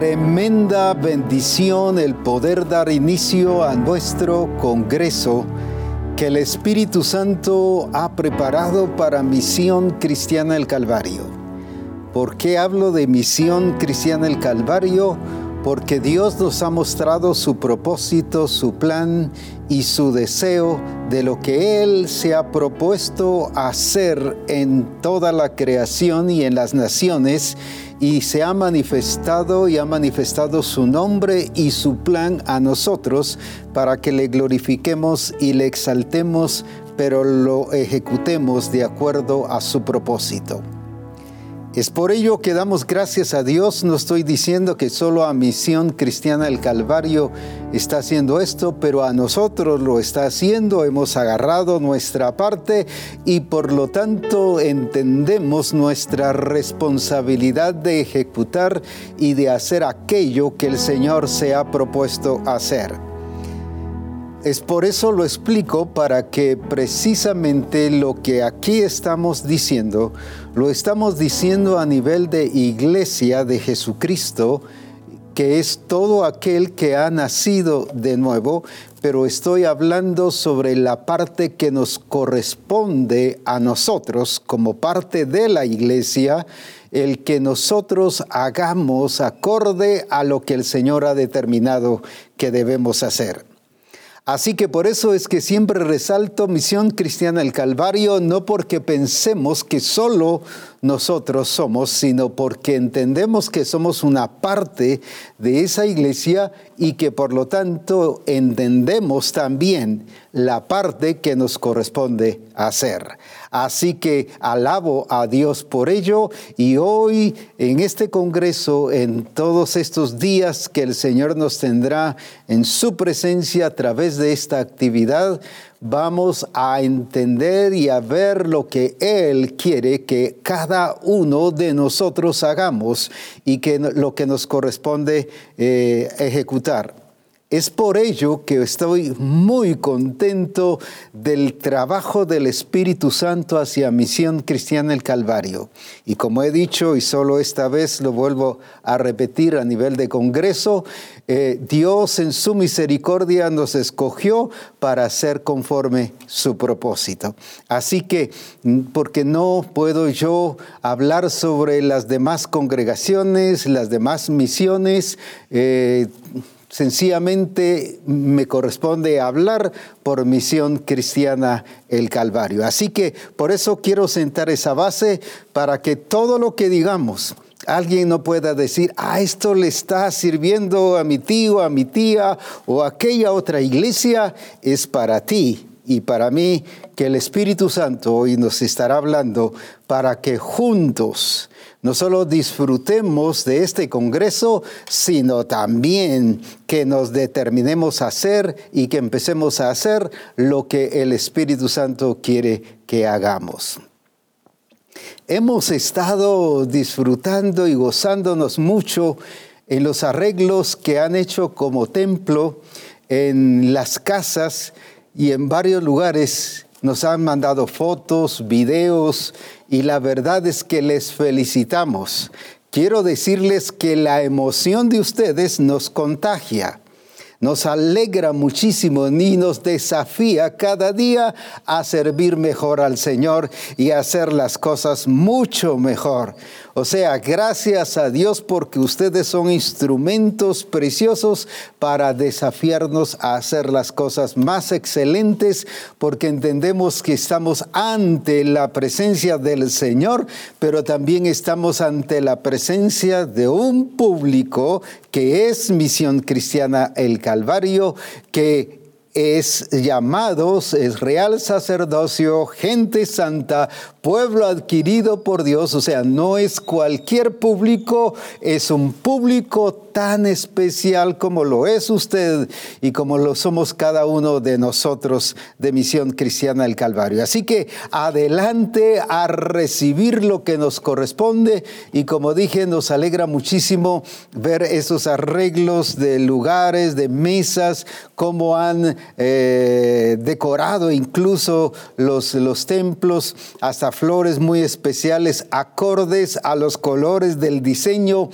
Tremenda bendición el poder dar inicio a nuestro Congreso que el Espíritu Santo ha preparado para Misión Cristiana el Calvario. ¿Por qué hablo de Misión Cristiana el Calvario? Porque Dios nos ha mostrado su propósito, su plan y su deseo de lo que Él se ha propuesto hacer en toda la creación y en las naciones y se ha manifestado y ha manifestado su nombre y su plan a nosotros para que le glorifiquemos y le exaltemos, pero lo ejecutemos de acuerdo a su propósito. Es por ello que damos gracias a Dios. No estoy diciendo que solo a Misión Cristiana el Calvario está haciendo esto, pero a nosotros lo está haciendo. Hemos agarrado nuestra parte y por lo tanto entendemos nuestra responsabilidad de ejecutar y de hacer aquello que el Señor se ha propuesto hacer. Es por eso lo explico para que precisamente lo que aquí estamos diciendo, lo estamos diciendo a nivel de iglesia de Jesucristo, que es todo aquel que ha nacido de nuevo, pero estoy hablando sobre la parte que nos corresponde a nosotros como parte de la iglesia, el que nosotros hagamos acorde a lo que el Señor ha determinado que debemos hacer. Así que por eso es que siempre resalto Misión Cristiana el Calvario, no porque pensemos que solo nosotros somos, sino porque entendemos que somos una parte de esa iglesia y que por lo tanto entendemos también la parte que nos corresponde hacer. Así que alabo a Dios por ello y hoy en este Congreso, en todos estos días que el Señor nos tendrá en su presencia a través de esta actividad, vamos a entender y a ver lo que Él quiere que cada uno de nosotros hagamos y que lo que nos corresponde eh, ejecutar. Es por ello que estoy muy contento del trabajo del Espíritu Santo hacia Misión Cristiana el Calvario. Y como he dicho, y solo esta vez lo vuelvo a repetir a nivel de Congreso, eh, Dios en su misericordia nos escogió para hacer conforme su propósito. Así que, mm, porque no puedo yo hablar sobre las demás congregaciones, las demás misiones, eh, sencillamente me corresponde hablar por misión cristiana el Calvario. Así que por eso quiero sentar esa base para que todo lo que digamos, alguien no pueda decir, ah, esto le está sirviendo a mi tío, a mi tía o a aquella otra iglesia, es para ti y para mí que el Espíritu Santo hoy nos estará hablando para que juntos no solo disfrutemos de este Congreso, sino también que nos determinemos a hacer y que empecemos a hacer lo que el Espíritu Santo quiere que hagamos. Hemos estado disfrutando y gozándonos mucho en los arreglos que han hecho como templo en las casas y en varios lugares nos han mandado fotos, videos y la verdad es que les felicitamos. Quiero decirles que la emoción de ustedes nos contagia nos alegra muchísimo y nos desafía cada día a servir mejor al Señor y a hacer las cosas mucho mejor. O sea, gracias a Dios porque ustedes son instrumentos preciosos para desafiarnos a hacer las cosas más excelentes porque entendemos que estamos ante la presencia del Señor, pero también estamos ante la presencia de un público que es Misión Cristiana el Calvario, que es llamados, es real sacerdocio, gente santa, pueblo adquirido por Dios, o sea, no es cualquier público, es un público tan especial como lo es usted y como lo somos cada uno de nosotros de Misión Cristiana del Calvario. Así que adelante a recibir lo que nos corresponde y como dije, nos alegra muchísimo ver esos arreglos de lugares, de mesas, cómo han eh, decorado incluso los, los templos, hasta flores muy especiales, acordes a los colores del diseño.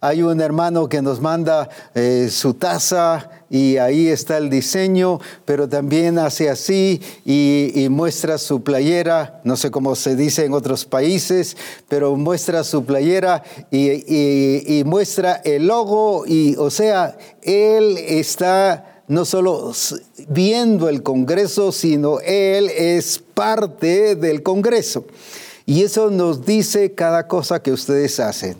Hay un hermano que nos manda eh, su taza y ahí está el diseño, pero también hace así y, muestra su playera, no sé cómo se dice en otros países, pero muestra su playera y, y muestra el logo y, o sea, él está no solo viendo el Congreso, sino él es parte del Congreso. Y eso nos dice cada cosa que ustedes hacen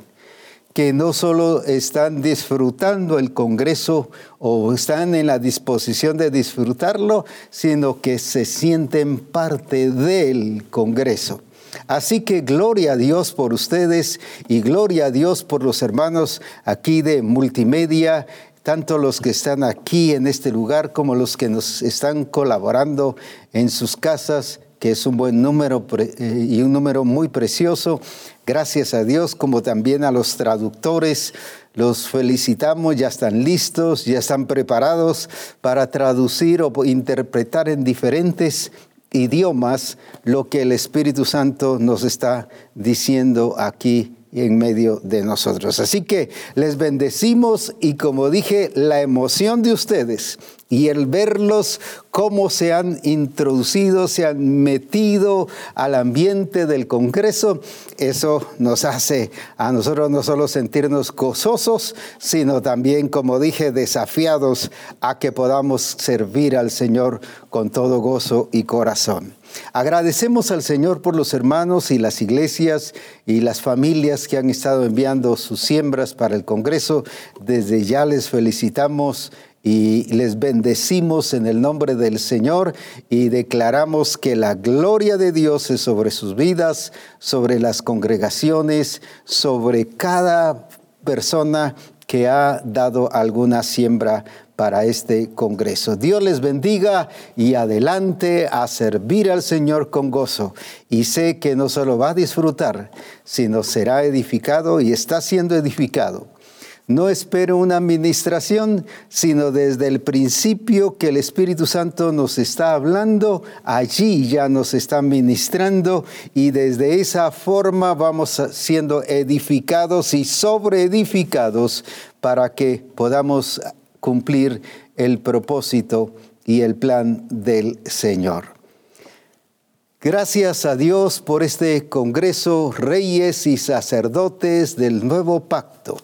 que no solo están disfrutando el Congreso o están en la disposición de disfrutarlo, sino que se sienten parte del Congreso. Así que gloria a Dios por ustedes y gloria a Dios por los hermanos aquí de multimedia, tanto los que están aquí en este lugar como los que nos están colaborando en sus casas que es un buen número eh, y un número muy precioso. Gracias a Dios, como también a los traductores. Los felicitamos, ya están listos, ya están preparados para traducir o interpretar en diferentes idiomas lo que el Espíritu Santo nos está diciendo aquí en medio de nosotros. Así que les bendecimos y como dije, la emoción de ustedes y el verlos cómo se han introducido, se han metido al ambiente del Congreso, eso nos hace a nosotros no solo sentirnos gozosos, sino también, como dije, desafiados a que podamos servir al Señor con todo gozo y corazón. Agradecemos al Señor por los hermanos y las iglesias y las familias que han estado enviando sus siembras para el Congreso. Desde ya les felicitamos y les bendecimos en el nombre del Señor y declaramos que la gloria de Dios es sobre sus vidas, sobre las congregaciones, sobre cada persona que ha dado alguna siembra para este Congreso. Dios les bendiga y adelante a servir al Señor con gozo. Y sé que no solo va a disfrutar, sino será edificado y está siendo edificado. No espero una administración, sino desde el principio que el Espíritu Santo nos está hablando, allí ya nos está ministrando y desde esa forma vamos siendo edificados y sobreedificados para que podamos cumplir el propósito y el plan del Señor. Gracias a Dios por este Congreso, reyes y sacerdotes del nuevo pacto.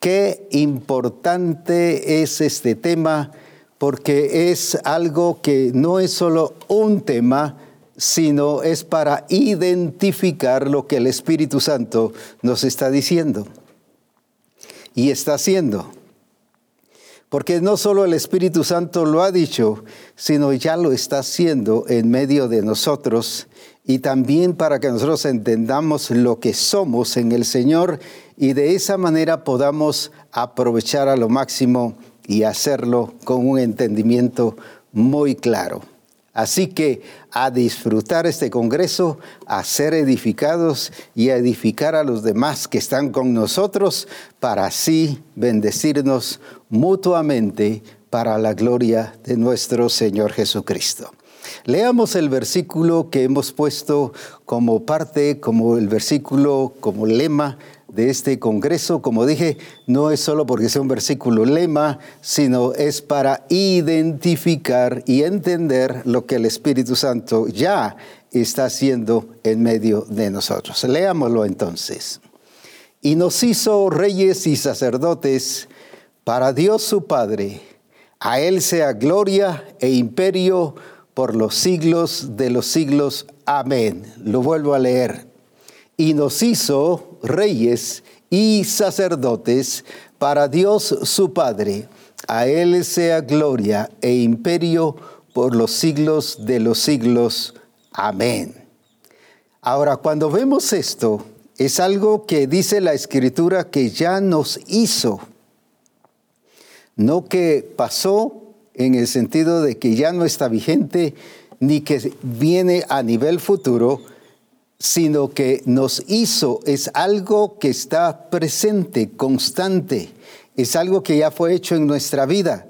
Qué importante es este tema porque es algo que no es solo un tema, sino es para identificar lo que el Espíritu Santo nos está diciendo y está haciendo. Porque no solo el Espíritu Santo lo ha dicho, sino ya lo está haciendo en medio de nosotros y también para que nosotros entendamos lo que somos en el Señor y de esa manera podamos aprovechar a lo máximo y hacerlo con un entendimiento muy claro. Así que a disfrutar este Congreso, a ser edificados y a edificar a los demás que están con nosotros para así bendecirnos mutuamente para la gloria de nuestro Señor Jesucristo. Leamos el versículo que hemos puesto como parte, como el versículo, como lema de este Congreso, como dije, no es solo porque sea un versículo lema, sino es para identificar y entender lo que el Espíritu Santo ya está haciendo en medio de nosotros. Leámoslo entonces. Y nos hizo reyes y sacerdotes para Dios su Padre. A Él sea gloria e imperio por los siglos de los siglos. Amén. Lo vuelvo a leer y nos hizo reyes y sacerdotes para Dios su Padre. A Él sea gloria e imperio por los siglos de los siglos. Amén. Ahora, cuando vemos esto, es algo que dice la Escritura que ya nos hizo, no que pasó en el sentido de que ya no está vigente, ni que viene a nivel futuro, sino que nos hizo, es algo que está presente, constante, es algo que ya fue hecho en nuestra vida.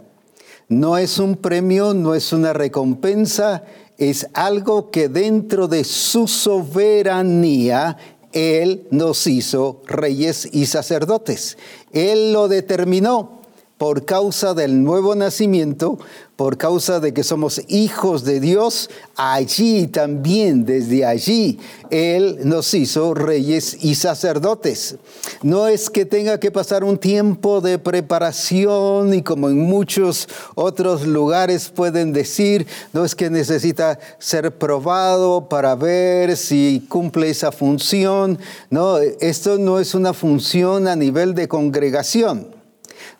No es un premio, no es una recompensa, es algo que dentro de su soberanía Él nos hizo reyes y sacerdotes. Él lo determinó por causa del nuevo nacimiento, por causa de que somos hijos de Dios, allí también, desde allí, Él nos hizo reyes y sacerdotes. No es que tenga que pasar un tiempo de preparación y como en muchos otros lugares pueden decir, no es que necesita ser probado para ver si cumple esa función. No, esto no es una función a nivel de congregación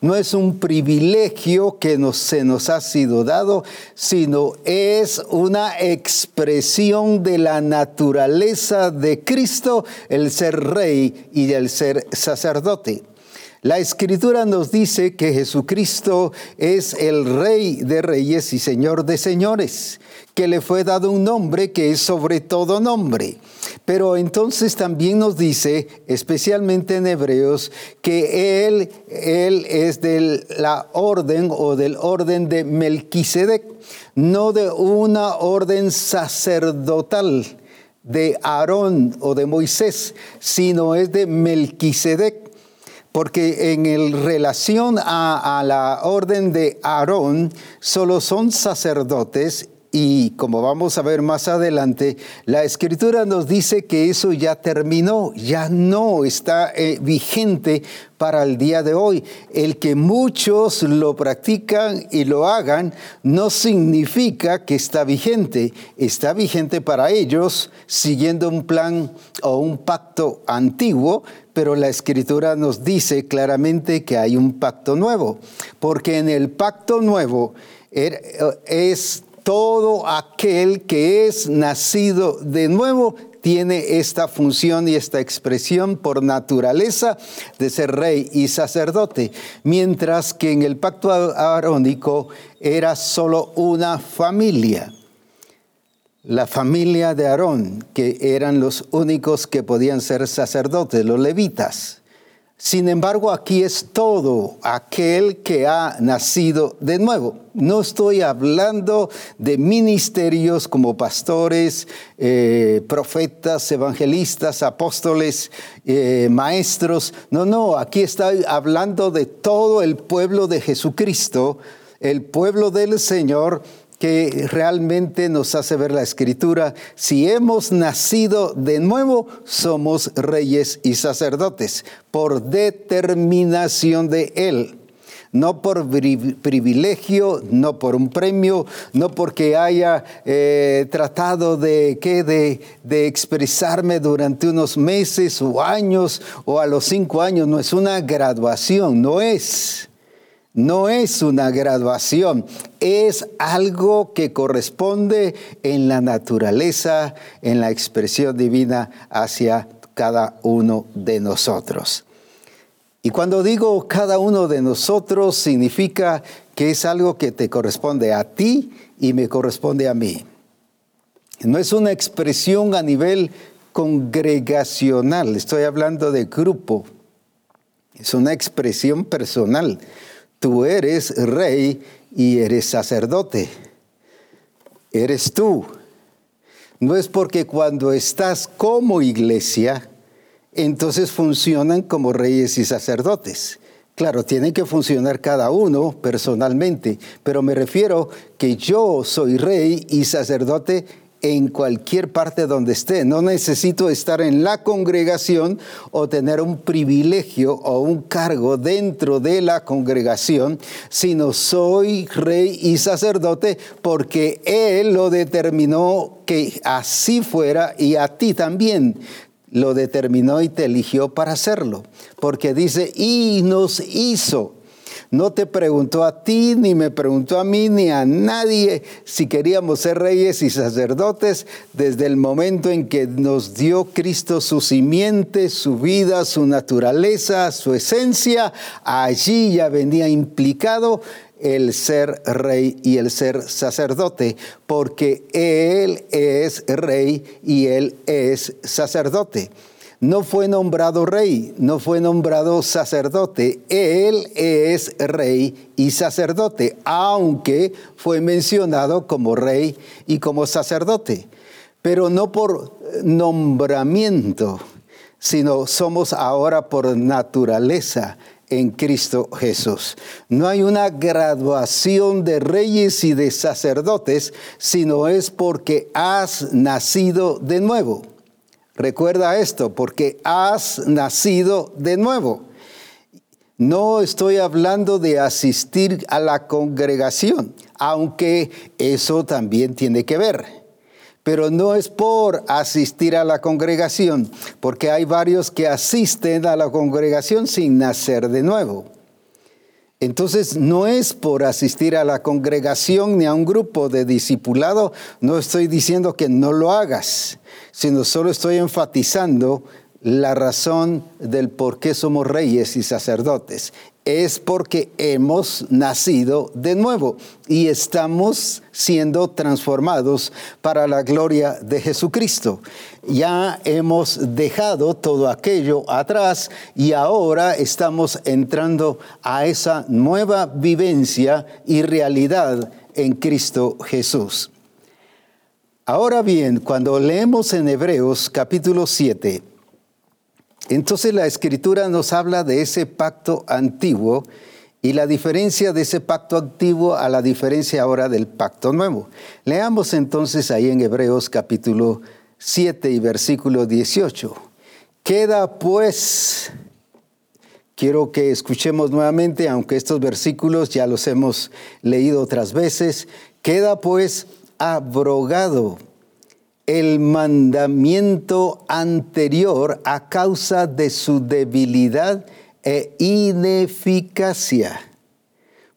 no es un privilegio que se nos ha sido dado, sino es una expresión de la naturaleza de Cristo, el ser rey y el ser sacerdote. La escritura nos dice que Jesucristo es el rey de reyes y señor de señores, que le fue dado un nombre que es sobre todo nombre. Pero entonces también nos dice, especialmente en Hebreos, que Él, él es de la orden o del orden de Melquisedec, no de una orden sacerdotal de Aarón o de Moisés, sino es de Melquisedec porque en relación a, a, la orden de Aarón, solo son sacerdotes y como vamos a ver más adelante, la escritura nos dice que eso ya terminó, ya no está eh, vigente para el día de hoy. El que muchos lo practican y lo hagan no significa que está vigente. Está vigente para ellos siguiendo un plan o un pacto antiguo, pero la escritura nos dice claramente que hay un pacto nuevo, porque en el pacto nuevo er, es todo aquel que es nacido de nuevo tiene esta función y esta expresión por naturaleza de ser rey y sacerdote, mientras que en el pacto arónico era solo una familia, la familia de Aarón, que eran los únicos que podían ser sacerdotes, los levitas. Sin embargo, aquí es todo aquel que ha nacido de nuevo. No estoy hablando de ministerios como pastores, eh, profetas, evangelistas, apóstoles, eh, maestros. No, no, aquí estoy hablando de todo el pueblo de Jesucristo, el pueblo del Señor que realmente nos hace ver la escritura. Si hemos nacido de nuevo, somos reyes y sacerdotes por determinación de Él. No por privilegio, no por un premio, no porque haya eh, tratado de, de, de expresarme durante unos meses o años o a los cinco años. No es una graduación, no es no es una graduación, es algo que corresponde en la naturaleza, en la expresión divina hacia cada uno de nosotros. Y cuando digo cada uno de nosotros, significa que es algo que te corresponde a ti y me corresponde a mí. No es una expresión a nivel congregacional, estoy hablando de grupo, es una expresión personal Tú eres rey y eres sacerdote. Eres tú. No es porque cuando estás como iglesia, entonces funcionan como reyes y sacerdotes. Claro, tienen que funcionar cada uno personalmente, pero me refiero que yo soy rey y sacerdote en cualquier parte donde esté. No necesito estar en la congregación o tener un privilegio o un cargo dentro de la congregación, sino soy rey y sacerdote porque Él lo determinó que así fuera y a ti también lo determinó y te eligió para hacerlo. Porque dice, y nos hizo no te preguntó a ti, ni me preguntó a mí, ni a nadie si queríamos ser reyes y sacerdotes desde el momento en que nos dio Cristo su simiente, su vida, su naturaleza, su esencia. Allí ya venía implicado el ser rey y el ser sacerdote, porque Él es rey y Él es sacerdote no fue nombrado rey, no fue nombrado sacerdote. Él es rey y sacerdote, aunque fue mencionado como rey y como sacerdote, pero no por nombramiento, sino somos ahora por naturaleza en Cristo Jesús. No hay una graduación de reyes y de sacerdotes, sino es porque has nacido de nuevo. Recuerda esto, porque has nacido de nuevo. No estoy hablando de asistir a la congregación, aunque eso también tiene que ver. Pero no es por asistir a la congregación, porque hay varios que asisten a la congregación sin nacer de nuevo. Entonces no es por asistir a la congregación ni a un grupo de discipulado, no estoy diciendo que no lo hagas, sino solo estoy enfatizando la razón del por qué somos reyes y sacerdotes. Es porque hemos nacido de nuevo y estamos siendo transformados para la gloria de Jesucristo. Ya hemos dejado todo aquello atrás y ahora estamos entrando a esa nueva vivencia y realidad en Cristo Jesús. Ahora bien, cuando leemos en Hebreos capítulo 7, entonces la escritura nos habla de ese pacto antiguo y la diferencia de ese pacto antiguo a la diferencia ahora del pacto nuevo. Leamos entonces ahí en Hebreos capítulo 7 y versículo 18. Queda pues, quiero que escuchemos nuevamente, aunque estos versículos ya los hemos leído otras veces, queda pues abrogado el mandamiento anterior a causa de su debilidad e ineficacia.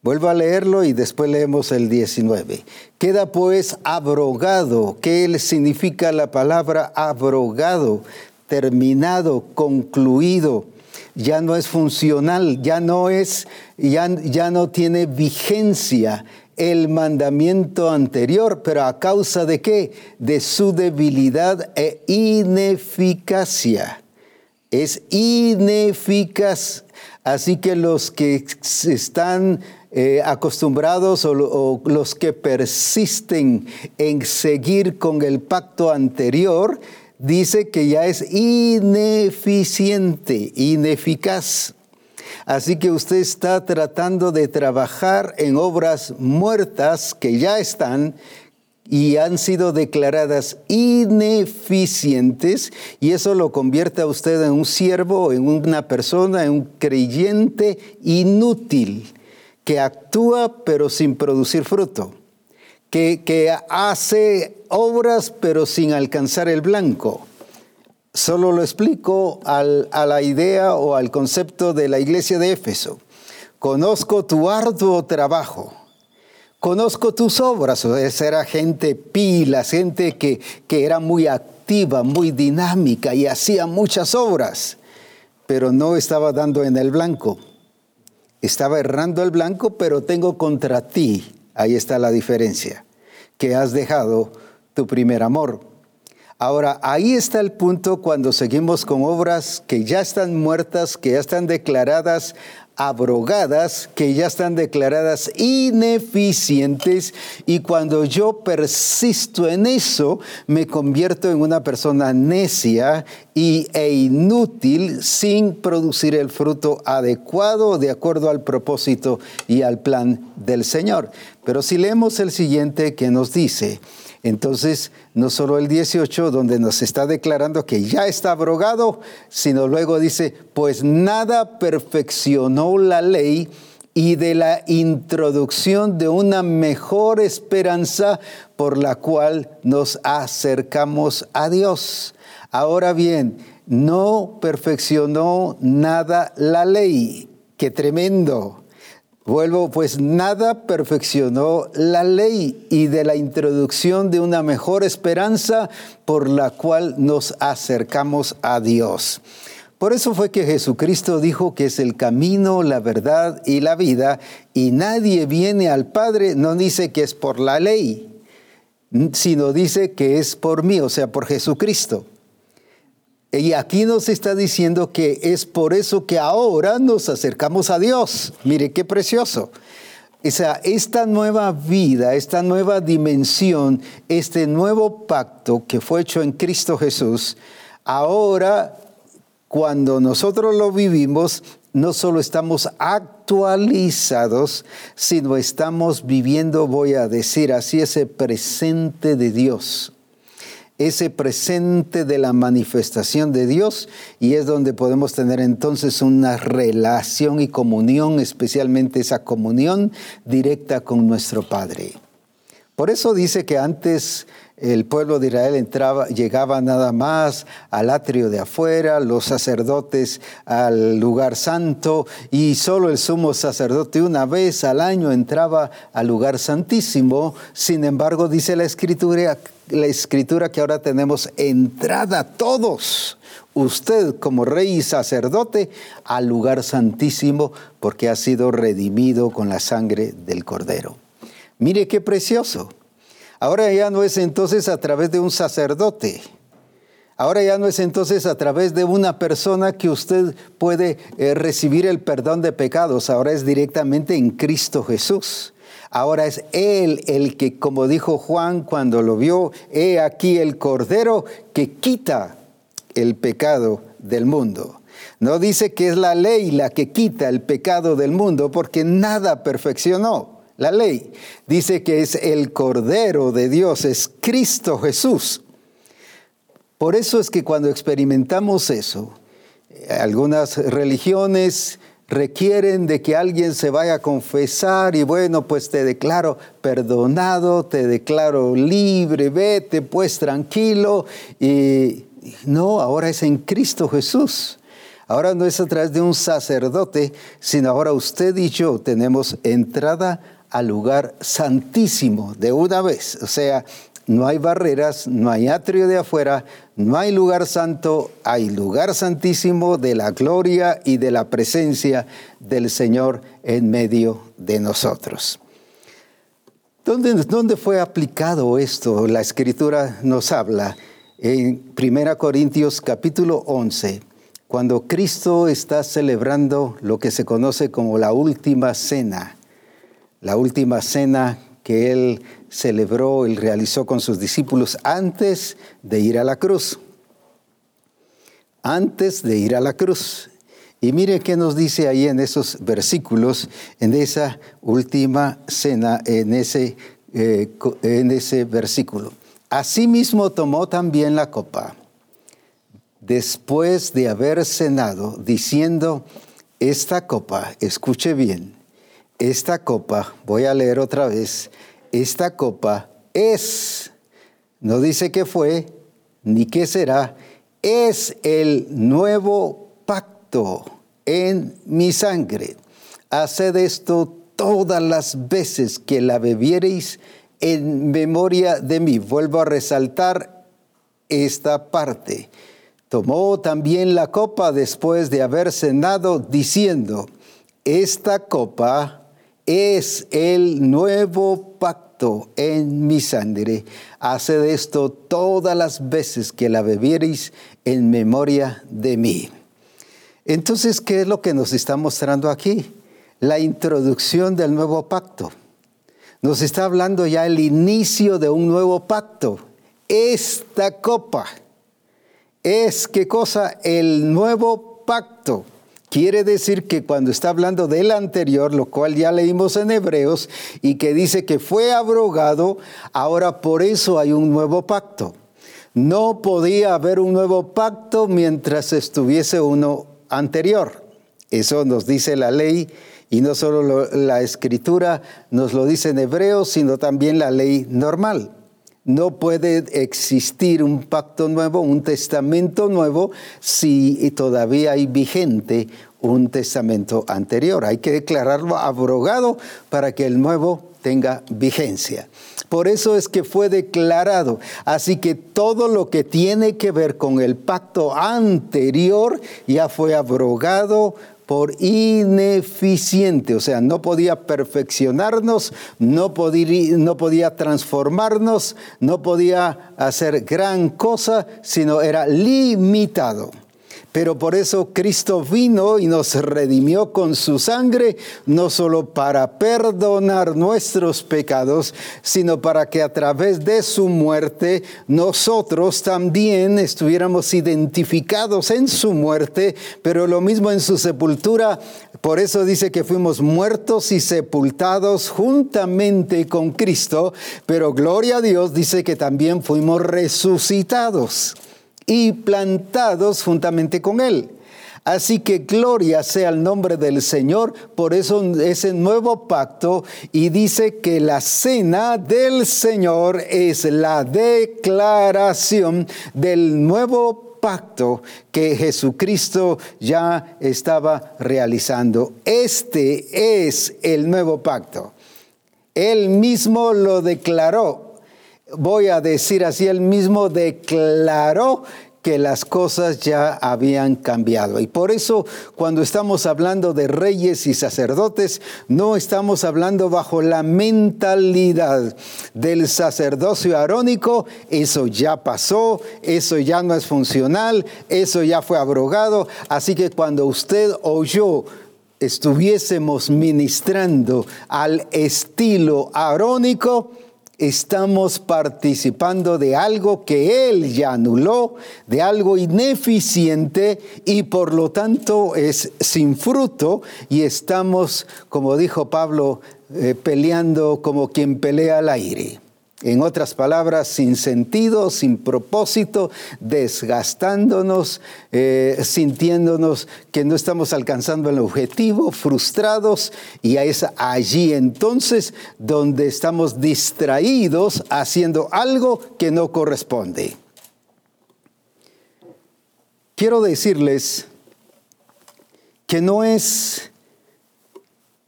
Vuelvo a leerlo y después leemos el 19. Queda pues abrogado. ¿Qué significa la palabra abrogado? Terminado, concluido. Ya no es funcional, ya no es, ya, ya no tiene vigencia el mandamiento anterior, pero a causa de qué? De su debilidad e ineficacia. Es ineficaz. Así que los que están eh, acostumbrados o, o, los que persisten en seguir con el pacto anterior, dice que ya es ineficiente, ineficaz. Así que usted está tratando de trabajar en obras muertas que ya están y han sido declaradas ineficientes y eso lo convierte a usted en un siervo, en una persona, en un creyente inútil que actúa pero sin producir fruto, que, que hace obras pero sin alcanzar el blanco Solo lo explico a la idea o al concepto de la iglesia de Éfeso. Conozco tu arduo trabajo. Conozco tus obras. Esa era gente pila, gente que era muy activa, muy dinámica y hacía muchas obras, pero no estaba dando en el blanco. Estaba errando el blanco, pero tengo contra ti, ahí está la diferencia, que has dejado tu primer amor. Ahora, ahí está el punto cuando seguimos con obras que ya están muertas, que ya están declaradas abrogadas, que ya están declaradas ineficientes y cuando yo persisto en eso, me convierto en una persona necia y, e inútil sin producir el fruto adecuado de acuerdo al propósito y al plan del Señor. Pero si leemos el siguiente que nos dice, entonces, no solo el 18, donde nos está declarando que ya está abrogado, sino luego dice, pues nada perfeccionó la ley y de la introducción de una mejor esperanza por la cual nos acercamos a Dios. Ahora bien, no perfeccionó nada la ley. Qué tremendo. Vuelvo, pues nada perfeccionó la ley y de la introducción de una mejor esperanza por la cual nos acercamos a Dios. Por eso fue que Jesucristo dijo que es el camino, la verdad y la vida, y nadie viene al Padre, no dice que es por la ley, sino dice que es por mí, o sea, por Jesucristo. Y aquí nos está diciendo que es por eso que ahora nos acercamos a Dios. Mire qué precioso. O esta nueva vida, esta nueva dimensión, este nuevo pacto que fue hecho en Cristo Jesús, ahora cuando nosotros lo vivimos, no solo estamos actualizados, sino estamos viviendo, voy a decir así, ese presente de Dios ese presente de la manifestación de Dios y es donde podemos tener entonces una relación y comunión, especialmente esa comunión directa con nuestro Padre. Por eso dice que antes el pueblo de Israel entraba, llegaba nada más al atrio de afuera, los sacerdotes al lugar santo y solo el sumo sacerdote una vez al año entraba al lugar santísimo. Sin embargo, dice la escritura, la escritura que ahora tenemos entrada todos, usted como rey y sacerdote, al lugar santísimo porque ha sido redimido con la sangre del cordero. Mire qué precioso. Ahora ya no es entonces a través de un sacerdote. Ahora ya no es entonces a través de una persona que usted puede eh, recibir el perdón de pecados. Ahora es directamente en Cristo Jesús. Ahora es Él el que, como dijo Juan cuando lo vio, he aquí el Cordero que quita el pecado del mundo. No dice que es la ley la que quita el pecado del mundo, porque nada perfeccionó la ley. Dice que es el Cordero de Dios, es Cristo Jesús. Por eso es que cuando experimentamos eso, algunas religiones requieren de que alguien se vaya a confesar y bueno, pues te declaro perdonado, te declaro libre, vete pues tranquilo. Y no, ahora es en Cristo Jesús. Ahora no es a través de un sacerdote, sino ahora usted y yo tenemos entrada al lugar santísimo de una vez. O sea, no hay barreras, no hay atrio de afuera, no hay lugar santo, hay lugar santísimo de la gloria y de la presencia del Señor en medio de nosotros. ¿Dónde, ¿Dónde, fue aplicado esto? La escritura nos habla en 1 Corintios capítulo 11, cuando Cristo está celebrando lo que se conoce como la última cena la última cena que él celebró, él realizó con sus discípulos antes de ir a la cruz. Antes de ir a la cruz. Y mire qué nos dice ahí en esos versículos, en esa última cena, en ese, eh, en ese versículo. Asimismo tomó también la copa, después de haber cenado, diciendo, esta copa, escuche bien, esta copa, voy a leer otra vez, esta copa es, no dice qué fue, ni qué será, es el nuevo pacto en mi sangre. Haced esto todas las veces que la bebiereis en memoria de mí. Vuelvo a resaltar esta parte. Tomó también la copa después de haber cenado, diciendo, esta copa es el nuevo pacto en mi sangre. Haced esto todas las veces que la bebiereis en memoria de mí. Entonces, ¿qué es lo que nos está mostrando aquí? La introducción del nuevo pacto. Nos está hablando ya el inicio de un nuevo pacto. Esta copa es, ¿qué cosa? El nuevo pacto Quiere decir que cuando está hablando del anterior, lo cual ya leímos en Hebreos, y que dice que fue abrogado, ahora por eso hay un nuevo pacto. No podía haber un nuevo pacto mientras estuviese uno anterior. Eso nos dice la ley y no solo la escritura nos lo dice en Hebreos, sino también la ley normal. No puede existir un pacto nuevo, un testamento nuevo, si todavía hay vigente un testamento anterior. Hay que declararlo abrogado para que el nuevo tenga vigencia. Por eso es que fue declarado. Así que todo lo que tiene que ver con el pacto anterior ya fue abrogado, por ineficiente, o sea, no podía perfeccionarnos, no podía, no podía transformarnos, no podía hacer gran cosa, sino era limitado. Pero por eso Cristo vino y nos redimió con su sangre, no solo para perdonar nuestros pecados, sino para que a través de su muerte nosotros también estuviéramos identificados en su muerte, pero lo mismo en su sepultura. Por eso dice que fuimos muertos y sepultados juntamente con Cristo, pero gloria a Dios dice que también fuimos resucitados y plantados juntamente con Él. Así que gloria sea el nombre del Señor, por eso ese nuevo pacto y dice que la cena del Señor es la declaración del nuevo pacto que Jesucristo ya estaba realizando. Este es el nuevo pacto. Él mismo lo declaró voy a decir así, él mismo declaró que las cosas ya habían cambiado. Y por eso cuando estamos hablando de reyes y sacerdotes, no estamos hablando bajo la mentalidad del sacerdocio arónico, eso ya pasó, eso ya no es funcional, eso ya fue abrogado. Así que cuando usted o yo estuviésemos ministrando al estilo arónico, estamos participando de algo que Él ya anuló, de algo ineficiente y por lo tanto es sin fruto y estamos, como dijo Pablo, eh, peleando como quien pelea al aire. En otras palabras, sin sentido, sin propósito, desgastándonos, eh, sintiéndonos que no estamos alcanzando el objetivo, frustrados, y es allí entonces donde estamos distraídos haciendo algo que no corresponde. Quiero decirles que no es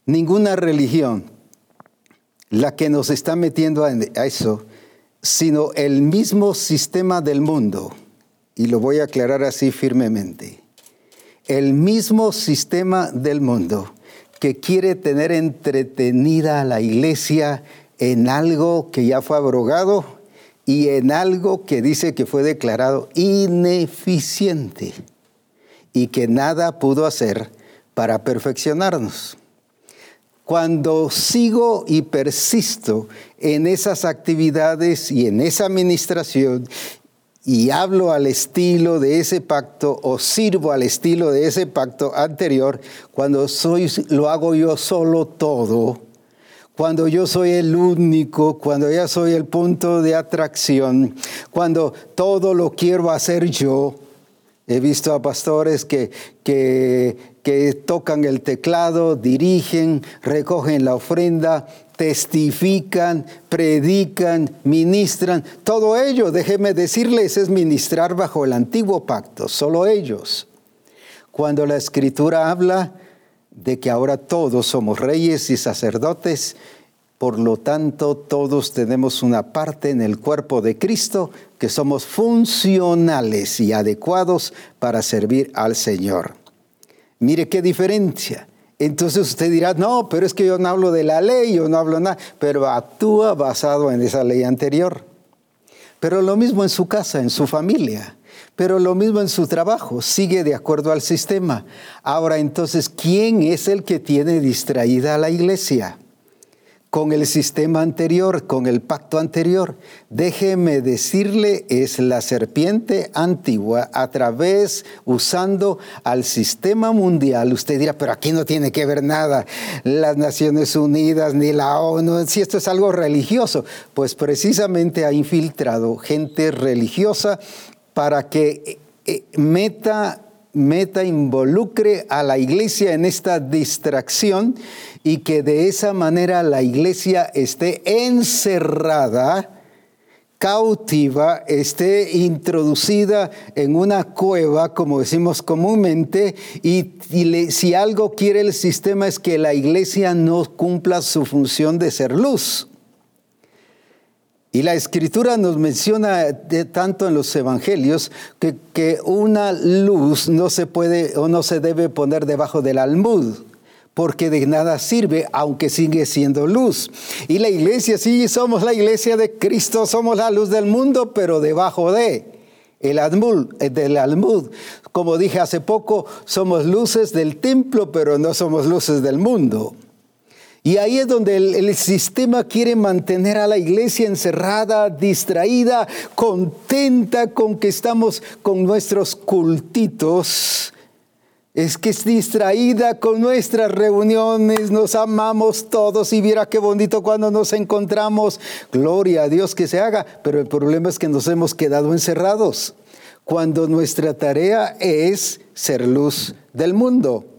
ninguna religión la que nos está metiendo a eso, sino el mismo sistema del mundo. Y lo voy a aclarar así firmemente. El mismo sistema del mundo que quiere tener entretenida a la iglesia en algo que ya fue abrogado y en algo que dice que fue declarado ineficiente y que nada pudo hacer para perfeccionarnos. Cuando sigo y persisto en esas actividades y en esa administración y hablo al estilo de ese pacto o sirvo al estilo de ese pacto anterior, cuando soy, lo hago yo solo todo, cuando yo soy el único, cuando ya soy el punto de atracción, cuando todo lo quiero hacer yo, He visto a pastores que, que, tocan el teclado, dirigen, recogen la ofrenda, testifican, predican, ministran. Todo ello, déjeme decirles, es ministrar bajo el antiguo pacto, solo ellos. Cuando la escritura habla de que ahora todos somos reyes y sacerdotes, por lo tanto, todos tenemos una parte en el cuerpo de Cristo que somos funcionales y adecuados para servir al Señor. Mire qué diferencia. Entonces usted dirá, no, pero es que yo no hablo de la ley, yo no hablo nada, pero actúa basado en esa ley anterior. Pero lo mismo en su casa, en su familia, pero lo mismo en su trabajo, sigue de acuerdo al sistema. Ahora entonces, ¿quién es el que tiene distraída a la iglesia? Con el sistema anterior, con el pacto anterior. Déjeme decirle, es la serpiente antigua a través, usando al sistema mundial. Usted dirá, pero aquí no tiene que ver nada las Naciones Unidas ni la ONU, si esto es algo religioso. Pues precisamente ha infiltrado gente religiosa para que eh, meta meta, involucre a la iglesia en esta distracción y que de esa manera la iglesia esté encerrada, cautiva, esté introducida en una cueva, como decimos comúnmente, y, si algo quiere el sistema es que la iglesia no cumpla su función de ser luz. Y la escritura nos menciona de tanto en los evangelios que, que, una luz no se puede o no se debe poner debajo del almud, porque de nada sirve, aunque sigue siendo luz. Y la iglesia, sí, somos la iglesia de Cristo, somos la luz del mundo, pero debajo de el almud, del almud. Como dije hace poco, somos luces del templo, pero no somos luces del mundo. Y ahí es donde el, sistema quiere mantener a la iglesia encerrada, distraída, contenta con que estamos con nuestros cultitos. Es que es distraída con nuestras reuniones, nos amamos todos y viera qué bonito cuando nos encontramos. Gloria a Dios que se haga, pero el problema es que nos hemos quedado encerrados cuando nuestra tarea es ser luz del mundo.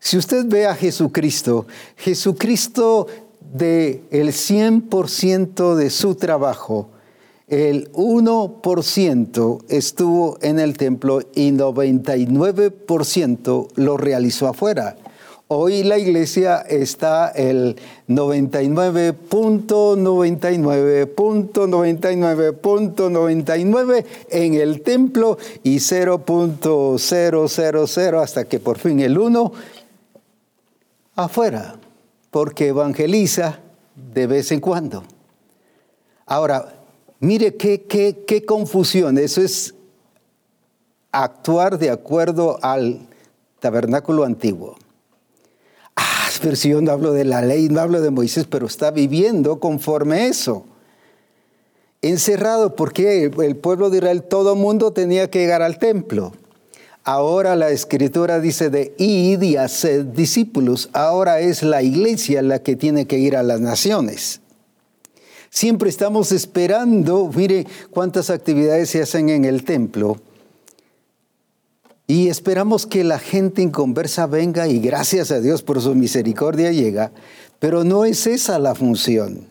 Si usted ve a Jesucristo, Jesucristo de el 100% de su trabajo, el 1% estuvo en el templo y 99% lo realizó afuera. Hoy la iglesia está el 99.99.99.99 en el templo y 0.000 hasta que por fin el 1 afuera, porque evangeliza de vez en cuando. Ahora, mire qué, qué, qué confusión, eso es actuar de acuerdo al tabernáculo antiguo. Ah, pero si yo no hablo de la ley, no hablo de Moisés, pero está viviendo conforme a eso. Encerrado, porque el pueblo de Israel, todo mundo tenía que llegar al templo. Ahora la escritura dice de id y hacer discípulos. Ahora es la iglesia la que tiene que ir a las naciones. Siempre estamos esperando, mire cuántas actividades se hacen en el templo. Y esperamos que la gente en conversa venga y gracias a Dios por su misericordia llega, pero no es esa la función,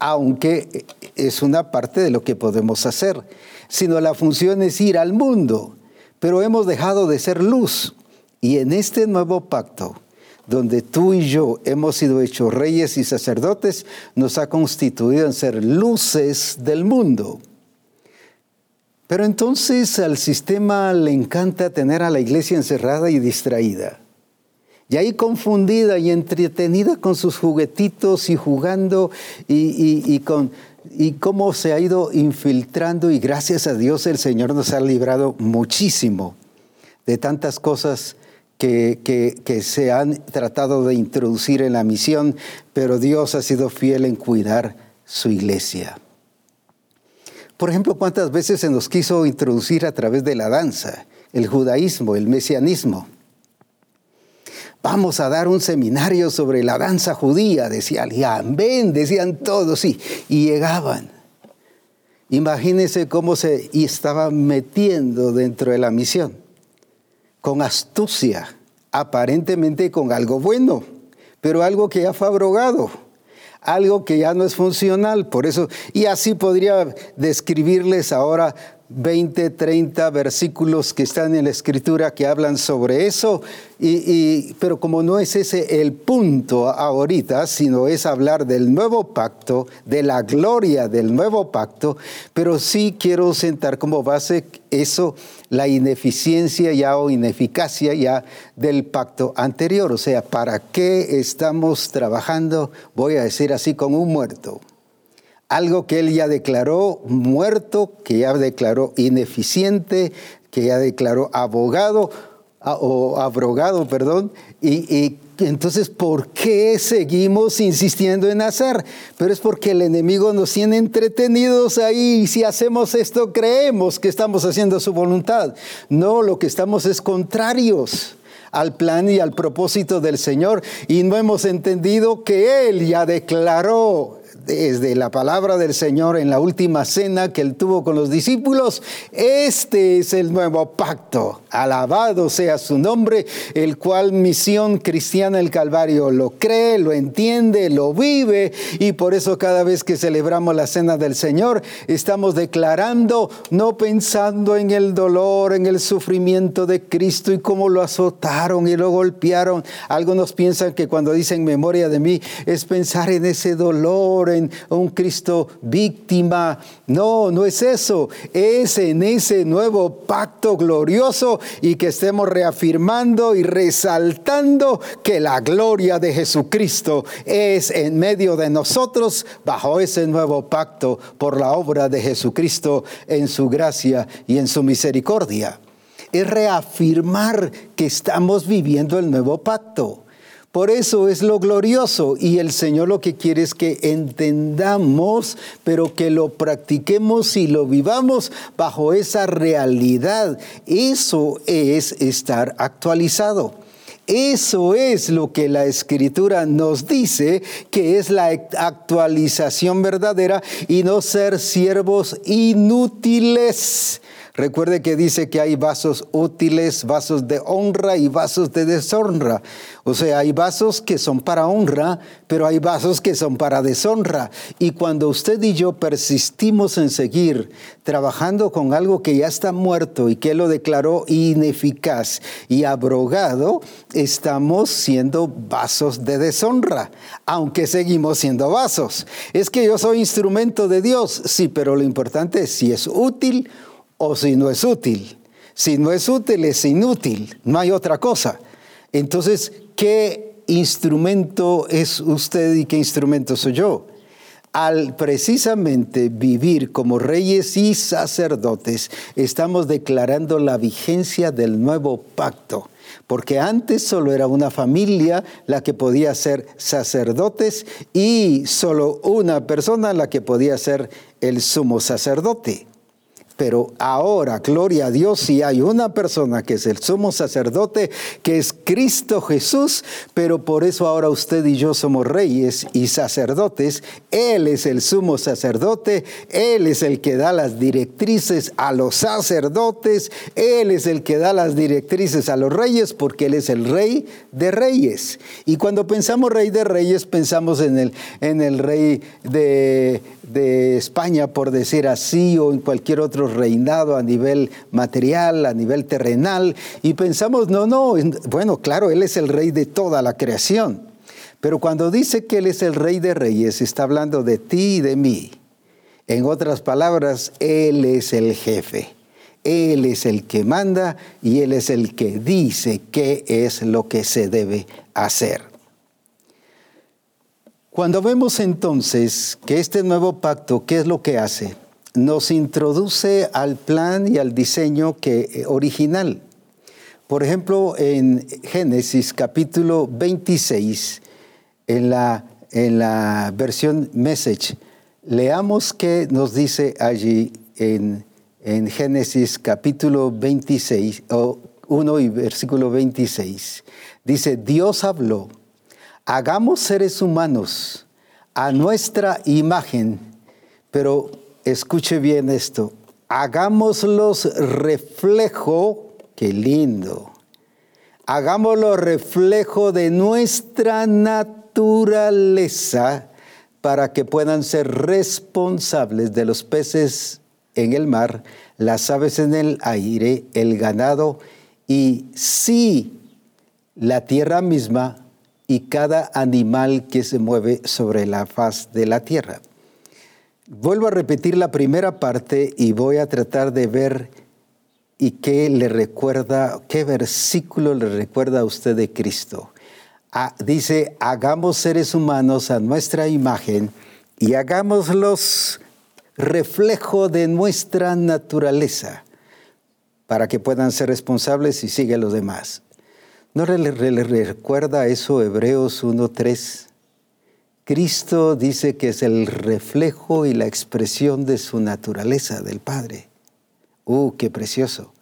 aunque es una parte de lo que podemos hacer, sino la función es ir al mundo pero hemos dejado de ser luz. Y en este nuevo pacto, donde tú y yo hemos sido hechos reyes y sacerdotes, nos ha constituido en ser luces del mundo. Pero entonces al sistema le encanta tener a la iglesia encerrada y distraída. Y ahí confundida y entretenida con sus juguetitos y jugando y, y con y cómo se ha ido infiltrando y gracias a Dios el Señor nos ha librado muchísimo de tantas cosas que, que, se han tratado de introducir en la misión, pero Dios ha sido fiel en cuidar su iglesia. Por ejemplo, ¿cuántas veces se nos quiso introducir a través de la danza, el judaísmo, el mesianismo? Vamos a dar un seminario sobre la danza judía, decía ven, decían todos, sí, y llegaban. Imagínense cómo se estaba metiendo dentro de la misión, con astucia, aparentemente con algo bueno, pero algo que ya fue abrogado, algo que ya no es funcional, por eso, y así podría describirles ahora 20, 30 versículos que están en la escritura que hablan sobre eso, y, pero como no es ese el punto ahorita, sino es hablar del nuevo pacto, de la gloria del nuevo pacto, pero sí quiero sentar como base eso, la ineficiencia ya o ineficacia ya del pacto anterior, o sea, ¿para qué estamos trabajando, voy a decir así, con un muerto? Algo que él ya declaró muerto, que ya declaró ineficiente, que ya declaró abogado o abrogado, perdón, y, entonces, ¿por qué seguimos insistiendo en hacer? Pero es porque el enemigo nos tiene entretenidos ahí y si hacemos esto creemos que estamos haciendo su voluntad. No, lo que estamos es contrarios al plan y al propósito del Señor y no hemos entendido que Él ya declaró desde la palabra del Señor en la última cena que él tuvo con los discípulos, este es el nuevo pacto. Alabado sea su nombre, el cual misión cristiana el Calvario lo cree, lo entiende, lo vive y por eso cada vez que celebramos la cena del Señor estamos declarando, no pensando en el dolor, en el sufrimiento de Cristo y cómo lo azotaron y lo golpearon. Algunos piensan que cuando dicen memoria de mí es pensar en ese dolor, un Cristo víctima. No, no es eso. Es en ese nuevo pacto glorioso y que estemos reafirmando y resaltando que la gloria de Jesucristo es en medio de nosotros bajo ese nuevo pacto por la obra de Jesucristo en su gracia y en su misericordia. es reafirmar que estamos viviendo el nuevo pacto. Por eso es lo glorioso y el Señor lo que quiere es que entendamos, pero que lo practiquemos y lo vivamos bajo esa realidad. Eso es estar actualizado. Eso es lo que la escritura nos dice, que es la actualización verdadera y no ser siervos inútiles Recuerde que dice que hay vasos útiles, vasos de honra y vasos de deshonra. O sea, hay vasos que son para honra, pero hay vasos que son para deshonra. Y cuando usted y yo persistimos en seguir trabajando con algo que ya está muerto y que lo declaró ineficaz y abrogado, estamos siendo vasos de deshonra, aunque seguimos siendo vasos. Es que yo soy instrumento de Dios, sí, pero lo importante es si es útil o si no es útil. Si no es útil, es inútil, no hay otra cosa. Entonces, ¿qué instrumento es usted y qué instrumento soy yo? Al precisamente vivir como reyes y sacerdotes, estamos declarando la vigencia del nuevo pacto porque antes solo era una familia la que podía ser sacerdotes y solo una persona la que podía ser el sumo sacerdote. Pero ahora, gloria a Dios, si hay una persona que es el sumo sacerdote, que es Cristo Jesús, pero por eso ahora usted y yo somos reyes y sacerdotes. Él es el sumo sacerdote, Él es el que da las directrices a los sacerdotes, Él es el que da las directrices a los reyes, porque Él es el rey de reyes. Y cuando pensamos rey de reyes, pensamos en el, en el rey de de España, por decir así, o en cualquier otro reinado a nivel material, a nivel terrenal, y pensamos, no, no, bueno, claro, Él es el rey de toda la creación, pero cuando dice que Él es el rey de reyes, está hablando de ti y de mí. En otras palabras, Él es el jefe. Él es el que manda y Él es el que dice qué es lo que se debe hacer. Cuando vemos entonces que este nuevo pacto, ¿qué es lo que hace? Nos introduce al plan y al diseño que, eh, original. Por ejemplo, en Génesis capítulo 26, en la, en la versión Message, leamos qué nos dice allí en, en Génesis capítulo 26, o 1 y versículo 26. Dice, Dios habló hagamos seres humanos a nuestra imagen, pero escuche bien esto, hagámoslos reflejo, qué lindo, hagámoslo reflejo de nuestra naturaleza para que puedan ser responsables de los peces en el mar, las aves en el aire, el ganado y si la tierra misma y cada animal que se mueve sobre la faz de la tierra. Vuelvo a repetir la primera parte y voy a tratar de ver y qué le recuerda, qué versículo le recuerda a usted de Cristo. Ah, dice, hagamos seres humanos a nuestra imagen y hagámoslos reflejo de nuestra naturaleza para que puedan ser responsables y sigue los demás. ¿No le, recuerda eso Hebreos 1.3? Cristo dice que es el reflejo y la expresión de su naturaleza, del Padre. ¡Uh, qué precioso!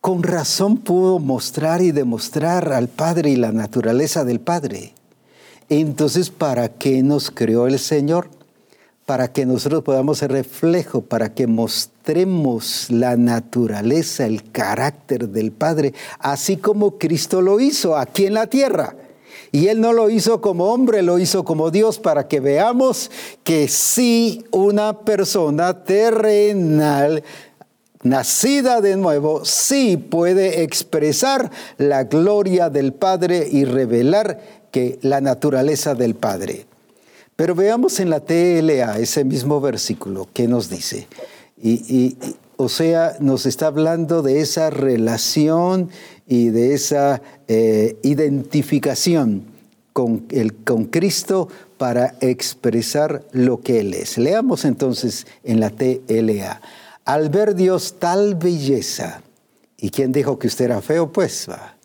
Con razón pudo mostrar y demostrar al Padre y la naturaleza del Padre. Entonces, ¿para qué nos creó el Señor? Para que nosotros podamos ser reflejo, para que mostremos la naturaleza, el carácter del Padre, así como Cristo lo hizo aquí en la tierra. Y Él no lo hizo como hombre, lo hizo como Dios, para que veamos que sí una persona terrenal, nacida de nuevo, sí puede expresar la gloria del Padre y revelar que la naturaleza del Padre. Pero veamos en la TLA ese mismo versículo que nos dice. Y, o sea, nos está hablando de esa relación y de esa eh, identificación con, el, con Cristo para expresar lo que Él es. Leamos entonces en la TLA. al ver Dios tal belleza, ¿y quién dijo que usted era feo? Pues va.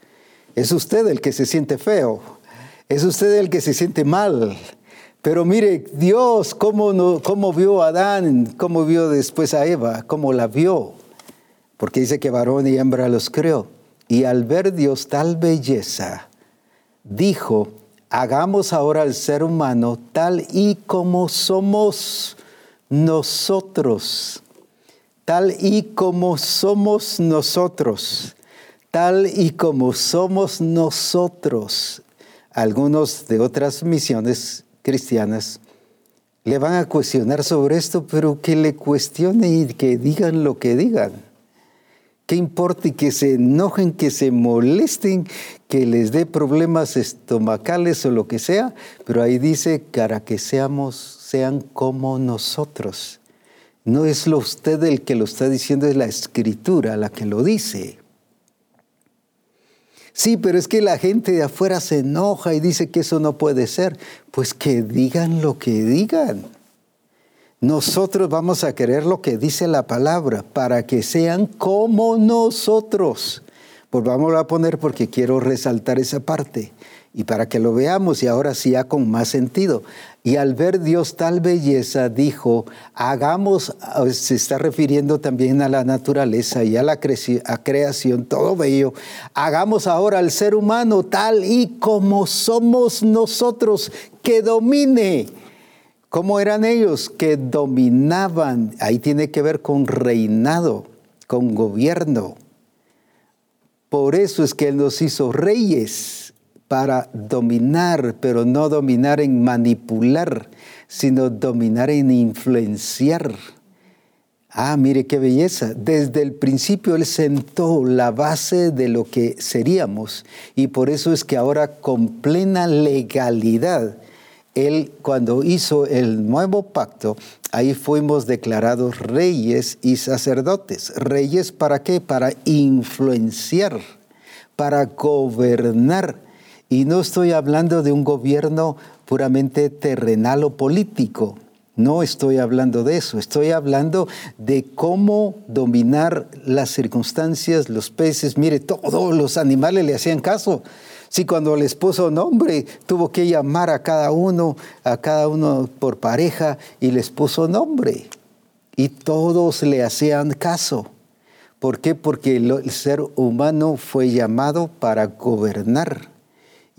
Es usted el que se siente feo, es usted el que se siente mal. Pero mire, Dios, ¿cómo, cómo vio a Adán? ¿Cómo vio después a Eva? ¿Cómo la vio? Porque dice que varón y hembra los creó. Y al ver Dios tal belleza, dijo, hagamos ahora al ser humano tal y como somos nosotros, tal y como somos nosotros, tal y como somos nosotros. Algunos de otras misiones cristianas le van a cuestionar sobre esto, pero que le cuestionen y que digan lo que digan. ¿Qué importa que se enojen, que se molesten, que les dé problemas estomacales o lo que sea? Pero ahí dice, para que seamos, sean como nosotros. No es lo usted el que lo está diciendo, es la escritura la que lo dice. Sí, pero es que la gente de afuera se enoja y dice que eso no puede ser. Pues que digan lo que digan. Nosotros vamos a querer lo que dice la palabra para que sean como nosotros. Pues vamos a poner porque quiero resaltar esa parte y para que lo veamos y ahora sí ya con más sentido. Y al ver Dios tal belleza, dijo, hagamos, se está refiriendo también a la naturaleza y a la creación, todo bello, hagamos ahora al ser humano tal y como somos nosotros, que domine ¿Cómo eran ellos? Que dominaban. Ahí tiene que ver con reinado, con gobierno. Por eso es que Él nos hizo reyes para dominar, pero no dominar en manipular, sino dominar en influenciar. Ah, mire qué belleza. Desde el principio Él sentó la base de lo que seríamos y por eso es que ahora con plena legalidad él cuando hizo el nuevo pacto, ahí fuimos declarados reyes y sacerdotes. ¿Reyes para qué? Para influenciar, para gobernar. Y no estoy hablando de un gobierno puramente terrenal o político. No estoy hablando de eso, estoy hablando de cómo dominar las circunstancias, los peces. Mire, todos los animales le hacían caso. Si cuando les puso nombre, tuvo que llamar a cada uno, a cada uno por pareja y les puso nombre. Y todos le hacían caso. ¿Por qué? Porque el ser humano fue llamado para gobernar.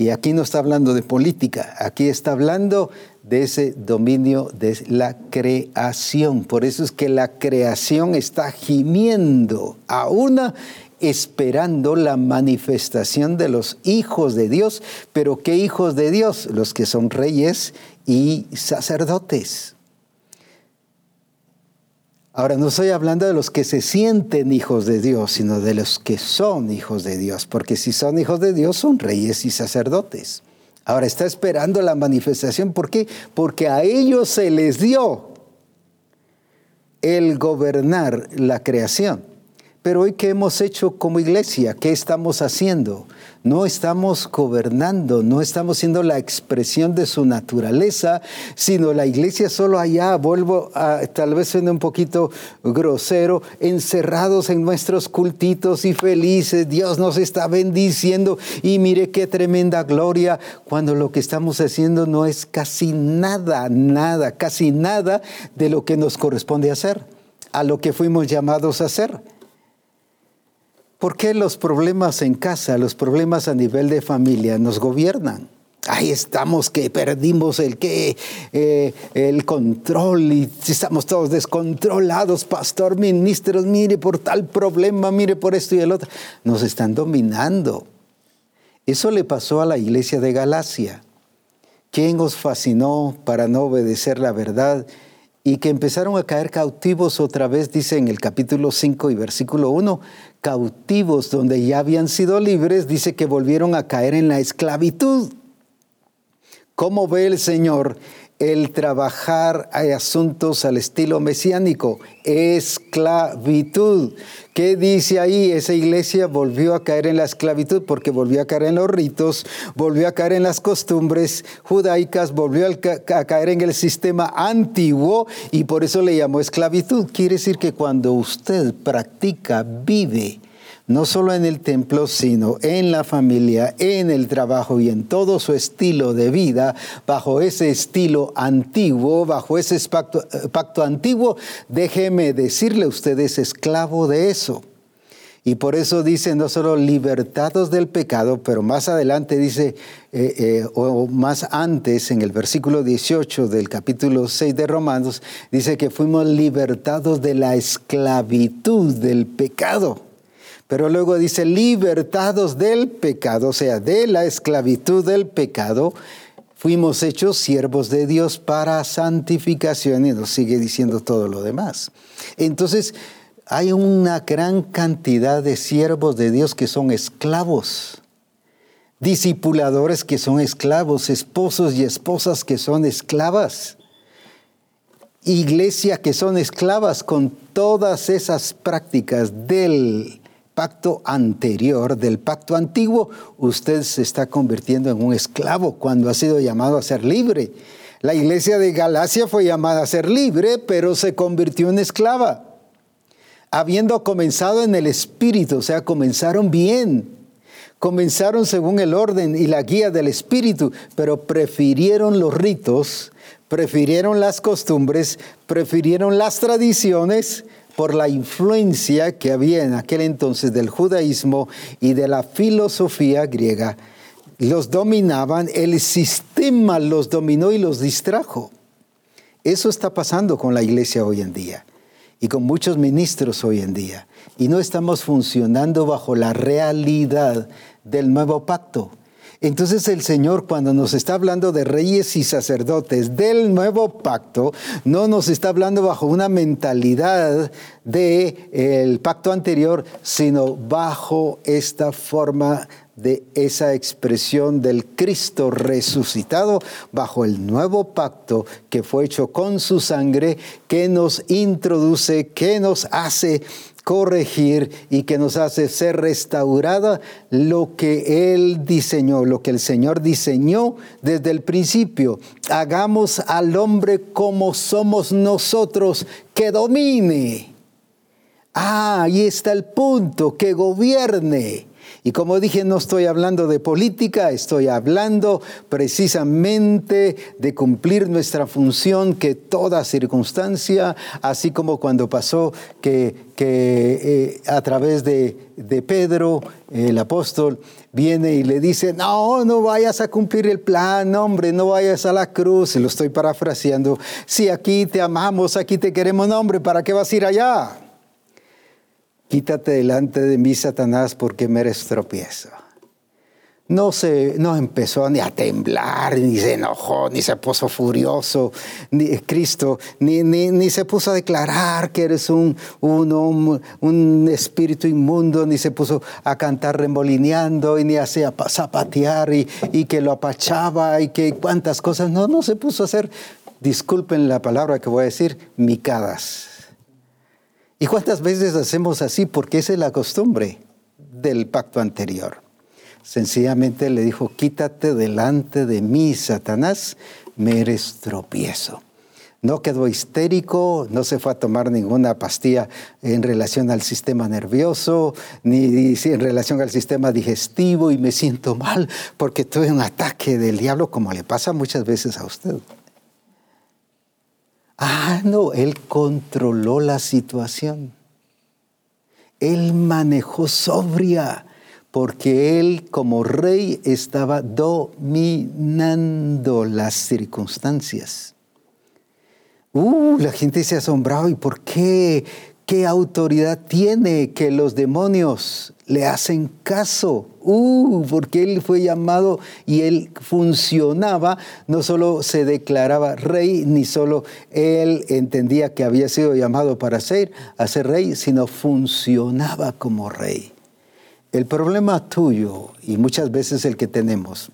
Y aquí no está hablando de política, aquí está hablando de ese dominio de la creación. Por eso es que la creación está gimiendo a una esperando la manifestación de los hijos de Dios. Pero ¿qué hijos de Dios? Los que son reyes y sacerdotes. Ahora, no estoy hablando de los que se sienten hijos de Dios, sino de los que son hijos de Dios, porque si son hijos de Dios son reyes y sacerdotes. Ahora está esperando la manifestación, ¿por qué? Porque a ellos se les dio el gobernar la creación. Pero hoy, ¿qué hemos hecho como iglesia? ¿Qué estamos haciendo? No estamos gobernando, no estamos siendo la expresión de su naturaleza, sino la iglesia solo allá, vuelvo a, tal vez siendo un poquito grosero, encerrados en nuestros cultitos y felices, Dios nos está bendiciendo y mire qué tremenda gloria, cuando lo que estamos haciendo no es casi nada, nada, casi nada de lo que nos corresponde hacer, a lo que fuimos llamados a hacer. ¿Por qué los problemas en casa, los problemas a nivel de familia nos gobiernan? Ahí estamos que perdimos el que eh, el control y estamos todos descontrolados, pastor, ministros, mire por tal problema, mire por esto y el otro. Nos están dominando. Eso le pasó a la iglesia de Galacia. ¿Quién os fascinó para no obedecer la verdad? y que empezaron a caer cautivos otra vez, dice en el capítulo 5 y versículo 1, cautivos donde ya habían sido libres, dice que volvieron a caer en la esclavitud. ¿Cómo ve el Señor el trabajar hay asuntos al estilo mesiánico, esclavitud. ¿Qué dice ahí? Esa iglesia volvió a caer en la esclavitud porque volvió a caer en los ritos, volvió a caer en las costumbres judaicas, volvió a caer en el sistema antiguo y por eso le llamó esclavitud. Quiere decir que cuando usted practica, vive, no solo en el templo, sino en la familia, en el trabajo y en todo su estilo de vida, bajo ese estilo antiguo, bajo ese pacto, eh, pacto antiguo, déjeme decirle, usted es esclavo de eso. Y por eso dice no solo libertados del pecado, pero más adelante dice, eh, eh, o más antes, en el versículo 18 del capítulo 6 de Romanos, dice que fuimos libertados de la esclavitud del pecado. Pero luego dice, libertados del pecado, o sea, de la esclavitud del pecado, fuimos hechos siervos de Dios para santificación y nos sigue diciendo todo lo demás. Entonces, hay una gran cantidad de siervos de Dios que son esclavos, discipuladores que son esclavos, esposos y esposas que son esclavas, iglesia que son esclavas con todas esas prácticas del pacto anterior, del pacto antiguo, usted se está convirtiendo en un esclavo cuando ha sido llamado a ser libre. La iglesia de Galacia fue llamada a ser libre, pero se convirtió en esclava. Habiendo comenzado en el Espíritu, o sea, comenzaron bien, comenzaron según el orden y la guía del Espíritu, pero prefirieron los ritos, prefirieron las costumbres, prefirieron las tradiciones, por la influencia que había en aquel entonces del judaísmo y de la filosofía griega. Los dominaban, el sistema los dominó y los distrajo. Eso está pasando con la iglesia hoy en día y con muchos ministros hoy en día. Y no estamos funcionando bajo la realidad del nuevo pacto. Entonces el Señor cuando nos está hablando de reyes y sacerdotes del nuevo pacto, no nos está hablando bajo una mentalidad del el pacto anterior, sino bajo esta forma de esa expresión del Cristo resucitado bajo el nuevo pacto que fue hecho con su sangre, que nos introduce, que nos hace corregir y que nos hace ser restaurada lo que Él diseñó, lo que el Señor diseñó desde el principio. Hagamos al hombre como somos nosotros, que domine. Ah, ahí está el punto, que gobierne. Y como dije, no estoy hablando de política, estoy hablando precisamente de cumplir nuestra función que toda circunstancia, así como cuando pasó que, eh, a través de, Pedro, el apóstol, viene y le dice, no, no vayas a cumplir el plan, hombre, no vayas a la cruz, lo estoy parafraseando, si aquí te amamos, aquí te queremos, hombre, ¿para qué vas a ir allá? Quítate delante de mí, Satanás, porque me eres tropiezo. No, se, no empezó ni a temblar, ni se enojó, ni se puso furioso, ni Cristo, ni, ni, se puso a declarar que eres un, un, un, espíritu inmundo, ni se puso a cantar remolineando, y ni a zapatear, y, y que lo apachaba, y que cuántas cosas. No, no se puso a hacer, disculpen la palabra que voy a decir, micadas ¿Y cuántas veces hacemos así? Porque esa es la costumbre del pacto anterior. Sencillamente le dijo, quítate delante de mí, Satanás, me eres tropiezo. No quedó histérico, no se fue a tomar ninguna pastilla en relación al sistema nervioso, ni en relación al sistema digestivo y me siento mal porque tuve un ataque del diablo como le pasa muchas veces a usted. Ah, no, él controló la situación. Él manejó sobria, porque él como rey estaba dominando las circunstancias. Uh, la gente se asombraba, ¿y por qué? ¿Qué autoridad tiene que los demonios le hacen caso? Uh, porque él fue llamado y él funcionaba, no solo se declaraba rey, ni solo él entendía que había sido llamado para ser, ser rey, sino funcionaba como rey. El problema tuyo, y muchas veces el que tenemos,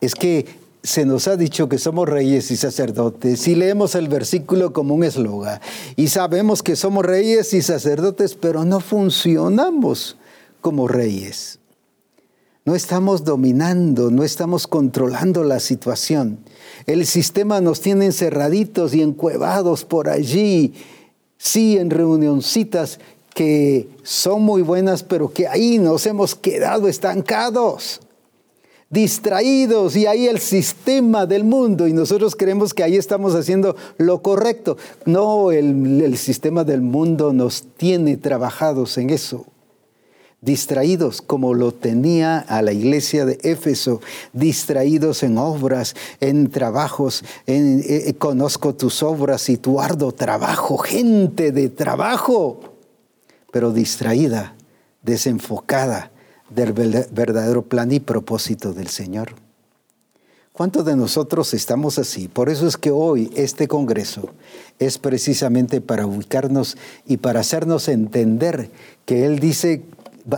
es que se nos ha dicho que somos reyes y sacerdotes y leemos el versículo como un eslogan y sabemos que somos reyes y sacerdotes, pero no funcionamos como reyes. No estamos dominando, no estamos controlando la situación. El sistema nos tiene encerraditos y encuevados por allí, sí, en reunioncitas que son muy buenas, pero que ahí nos hemos quedado estancados distraídos y ahí el sistema del mundo y nosotros creemos que ahí estamos haciendo lo correcto. No, el, el, sistema del mundo nos tiene trabajados en eso. Distraídos como lo tenía a la iglesia de Éfeso, distraídos en obras, en trabajos, en, eh, conozco tus obras y tu arduo trabajo, gente de trabajo, pero distraída, desenfocada, del verdadero plan y propósito del Señor. ¿Cuántos de nosotros estamos así? Por eso es que hoy este Congreso es precisamente para ubicarnos y para hacernos entender que Él dice,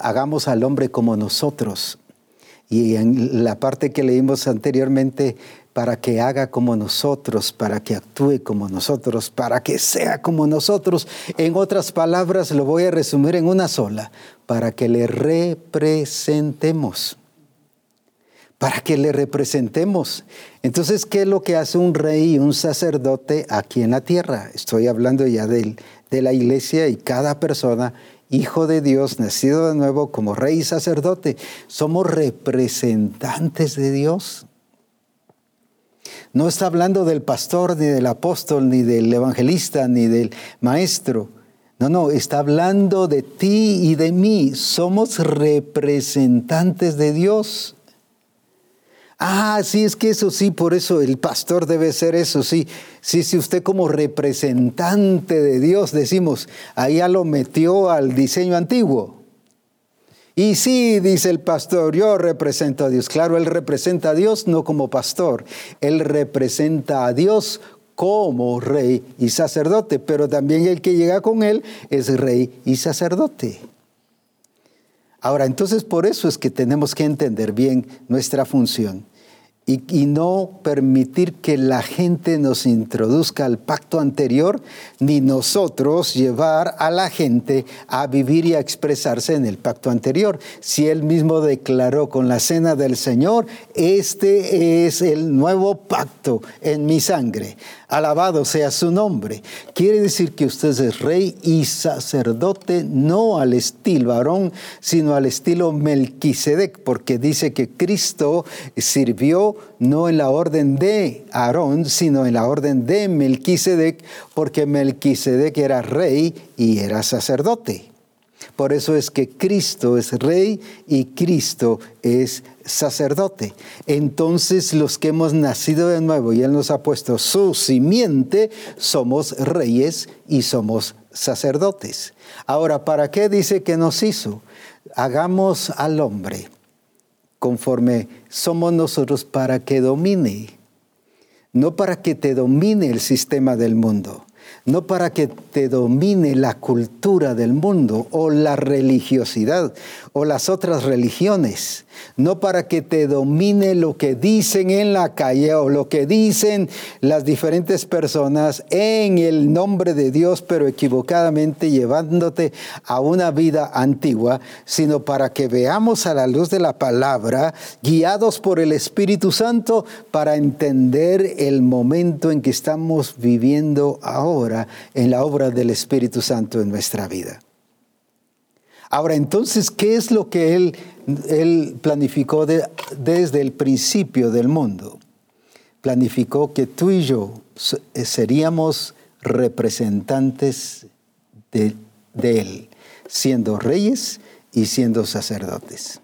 hagamos al hombre como nosotros. Y en la parte que leímos anteriormente, para que haga como nosotros, para que actúe como nosotros, para que sea como nosotros. En otras palabras, lo voy a resumir en una sola, para que le representemos. Para que le representemos. Entonces, ¿qué es lo que hace un rey y un sacerdote aquí en la tierra? Estoy hablando ya de, de la iglesia y cada persona hijo de Dios, nacido de nuevo como rey y sacerdote. Somos representantes de Dios. No está hablando del pastor, ni del apóstol, ni del evangelista, ni del maestro. No, no, está hablando de ti y de mí. Somos representantes de Dios. Ah, sí, es que eso sí, por eso el pastor debe ser eso, sí. Sí, sí, usted como representante de Dios, decimos, ahí ya lo metió al diseño antiguo. Y sí, dice el pastor, yo represento a Dios. Claro, él representa a Dios no como pastor, él representa a Dios como rey y sacerdote, pero también el que llega con él es rey y sacerdote. Ahora, entonces por eso es que tenemos que entender bien nuestra función y, no permitir que la gente nos introduzca al pacto anterior, ni nosotros llevar a la gente a vivir y a expresarse en el pacto anterior. Si él mismo declaró con la cena del Señor, este es el nuevo pacto en mi sangre. Alabado sea su nombre. Quiere decir que usted es rey y sacerdote, no al estilo Aarón, sino al estilo Melquisedec, porque dice que Cristo sirvió no en la orden de Aarón, sino en la orden de Melquisedec, porque Melquisedec era rey y era sacerdote. Por eso es que Cristo es rey y Cristo es sacerdote. Entonces los que hemos nacido de nuevo y Él nos ha puesto su simiente, somos reyes y somos sacerdotes. Ahora, ¿para qué dice que nos hizo? Hagamos al hombre conforme somos nosotros para que domine, no para que te domine el sistema del mundo no para que te domine la cultura del mundo o la religiosidad o las otras religiones, no para que te domine lo que dicen en la calle o lo que dicen las diferentes personas en el nombre de Dios, pero equivocadamente llevándote a una vida antigua, sino para que veamos a la luz de la palabra, guiados por el Espíritu Santo, para entender el momento en que estamos viviendo ahora en la obra del Espíritu Santo en nuestra vida. Ahora, entonces, ¿qué es lo que Él, él planificó desde el principio del mundo? Planificó que tú y yo eh, seríamos representantes de, de Él, siendo reyes y siendo sacerdotes.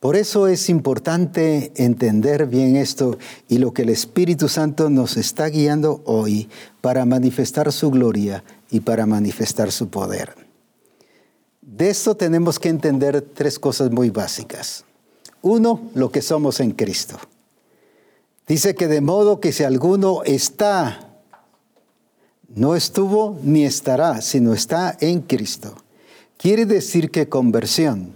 Por eso es importante entender bien esto y lo que el Espíritu Santo nos está guiando hoy para manifestar su gloria y para manifestar su poder. De esto tenemos que entender tres cosas muy básicas. Uno, lo que somos en Cristo. Dice que de modo que si alguno está, no estuvo ni estará, sino está en Cristo. Quiere decir que conversión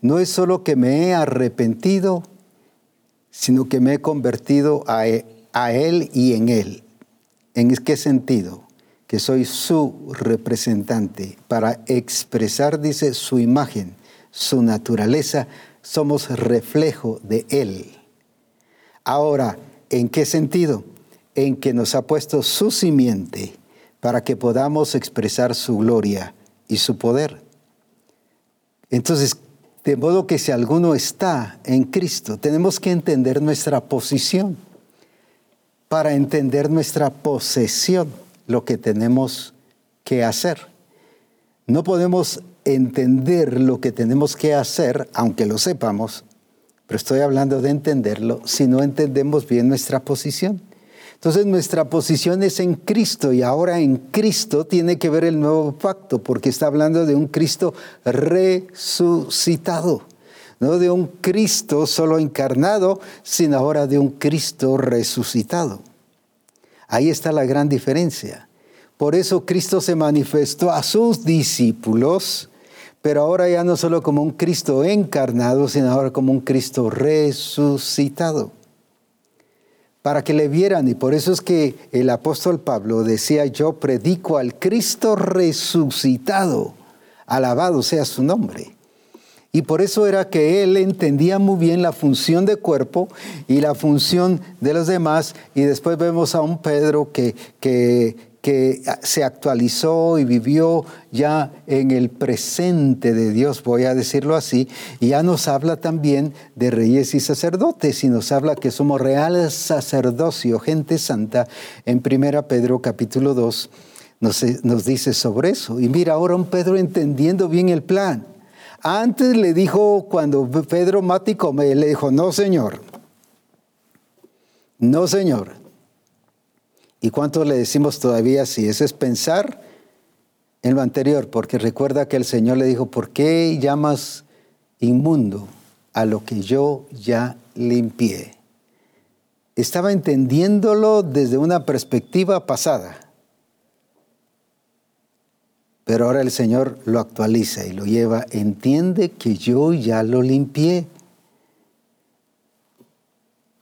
no es solo que me he arrepentido, sino que me he convertido a, e, Él y en Él. ¿En qué sentido? Que soy su representante para expresar, dice, su imagen, su naturaleza. Somos reflejo de Él. Ahora, ¿en qué sentido? En que nos ha puesto su simiente para que podamos expresar su gloria y su poder. Entonces, de modo que si alguno está en Cristo, tenemos que entender nuestra posición para entender nuestra posesión, lo que tenemos que hacer. No podemos entender lo que tenemos que hacer, aunque lo sepamos, pero estoy hablando de entenderlo si no entendemos bien nuestra posición. Entonces nuestra posición es en Cristo y ahora en Cristo tiene que ver el nuevo pacto porque está hablando de un Cristo resucitado. No de un Cristo solo encarnado, sino ahora de un Cristo resucitado. Ahí está la gran diferencia. Por eso Cristo se manifestó a sus discípulos, pero ahora ya no solo como un Cristo encarnado, sino ahora como un Cristo resucitado para que le vieran. Y por eso es que el apóstol Pablo decía, yo predico al Cristo resucitado, alabado sea su nombre. Y por eso era que él entendía muy bien la función de cuerpo y la función de los demás. Y después vemos a un Pedro que, que que se actualizó y vivió ya en el presente de Dios, voy a decirlo así, y ya nos habla también de reyes y sacerdotes, y nos habla que somos real sacerdocio, gente santa, en 1 Pedro capítulo 2 nos, nos dice sobre eso. Y mira, ahora un Pedro entendiendo bien el plan. Antes le dijo, cuando Pedro Mático me le dijo, no señor, no señor, ¿Y cuánto le decimos todavía si eso es pensar en lo anterior? Porque recuerda que el Señor le dijo, ¿por qué llamas inmundo a lo que yo ya limpié? Estaba entendiéndolo desde una perspectiva pasada. Pero ahora el Señor lo actualiza y lo lleva, entiende que yo ya lo limpié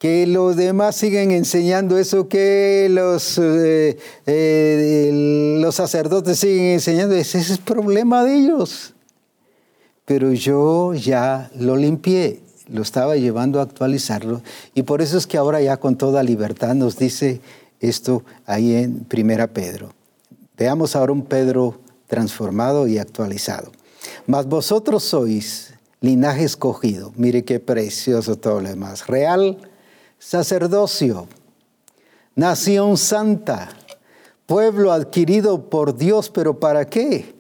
que los demás siguen enseñando eso que los, eh, eh, los sacerdotes siguen enseñando, ese es el problema de ellos. Pero yo ya lo limpié, lo estaba llevando a actualizarlo y por eso es que ahora ya con toda libertad nos dice esto ahí en Primera Pedro. Veamos ahora un Pedro transformado y actualizado. Mas vosotros sois linaje escogido, mire qué precioso todo lo demás, real, sacerdocio, nación santa, pueblo adquirido por Dios, pero ¿para qué?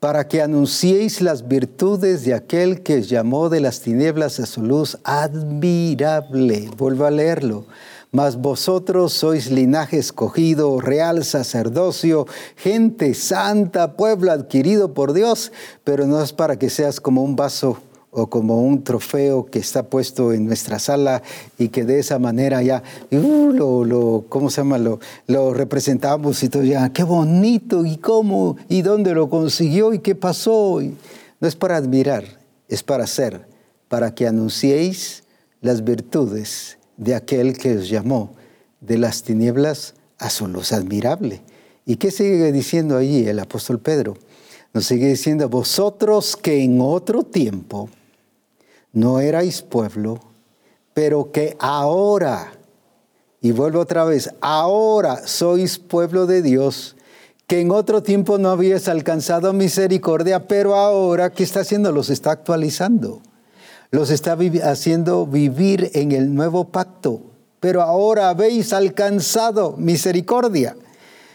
Para que anunciéis las virtudes de aquel que llamó de las tinieblas a su luz admirable. Vuelvo a leerlo. Mas vosotros sois linaje escogido, real sacerdocio, gente santa, pueblo adquirido por Dios, pero no es para que seas como un vaso o como un trofeo que está puesto en nuestra sala y que de esa manera ya uh, lo, lo, ¿cómo se llama? Lo, lo representamos y todo ya, qué bonito y cómo y dónde lo consiguió y qué pasó. no es para admirar, es para hacer, para que anunciéis las virtudes de aquel que os llamó de las tinieblas a su luz admirable. ¿Y qué sigue diciendo allí el apóstol Pedro? Nos sigue diciendo, vosotros que en otro tiempo no erais pueblo, pero que ahora, y vuelvo otra vez, ahora sois pueblo de Dios, que en otro tiempo no habíais alcanzado misericordia, pero ahora, ¿qué está haciendo? Los está actualizando. Los está haciendo vivir en el nuevo pacto, pero ahora habéis alcanzado misericordia.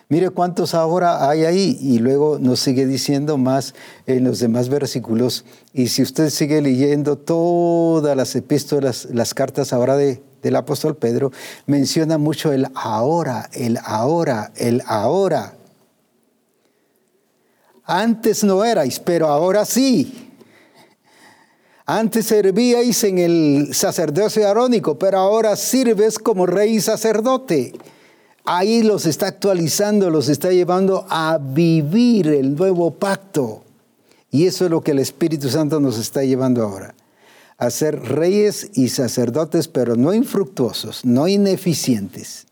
Mire cuántos ahora hay ahí y luego nos sigue diciendo más en los demás versículos. Y si usted sigue leyendo todas las epístolas, las cartas ahora de, del apóstol Pedro, menciona mucho el ahora, el ahora, el ahora. Antes no erais, pero ahora sí. Antes servíais en el sacerdocio arónico, pero ahora sirves como rey y sacerdote. Ahí los está actualizando, los está llevando a vivir el nuevo pacto. Y eso es lo que el Espíritu Santo nos está llevando ahora. a ser reyes y sacerdotes, pero no infructuosos, no ineficientes,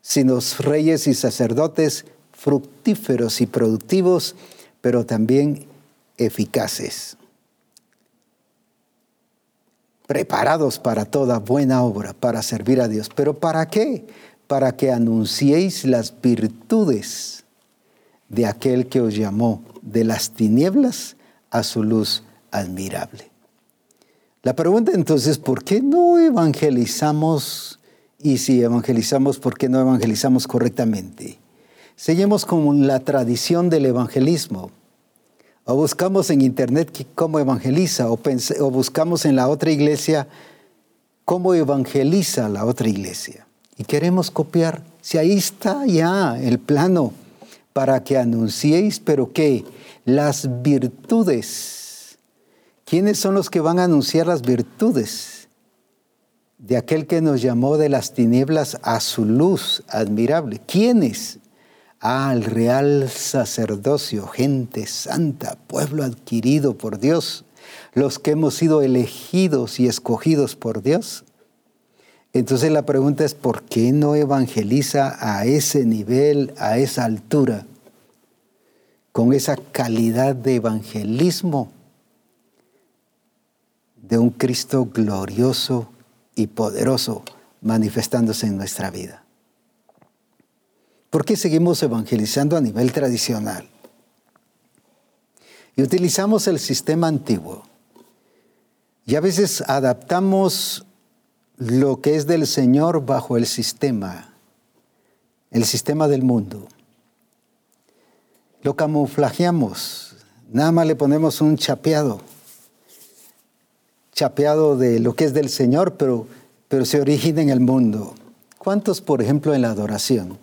sino reyes y sacerdotes fructíferos y productivos, pero también eficaces, preparados para toda buena obra, para servir a Dios. ¿Pero para qué? Para que anunciéis las virtudes de aquel que os llamó de las tinieblas a su luz admirable. La pregunta entonces, ¿por qué no evangelizamos? Y si evangelizamos, ¿por qué no evangelizamos correctamente? Seguimos con la tradición del evangelismo. O buscamos en internet cómo evangeliza, o, o buscamos en la otra iglesia cómo evangeliza la otra iglesia. Y queremos copiar. Si ahí está ya el plano para que anunciéis, pero ¿qué? Las virtudes ¿Quiénes son los que van a anunciar las virtudes de aquel que nos llamó de las tinieblas a su luz admirable? ¿Quiénes? Al real sacerdocio, gente santa, pueblo adquirido por Dios, los que hemos sido elegidos y escogidos por Dios. Entonces la pregunta es, ¿por qué no evangeliza a ese nivel, a esa altura, con esa calidad de evangelismo? de un Cristo glorioso y poderoso manifestándose en nuestra vida. ¿Por qué seguimos evangelizando a nivel tradicional? Y utilizamos el sistema antiguo. Y a veces adaptamos lo que es del Señor bajo el sistema, el sistema del mundo. Lo camuflajeamos, nada más le ponemos un chapeado chapeado de lo que es del Señor, pero, pero se origina en el mundo. ¿Cuántos, por ejemplo, en la adoración?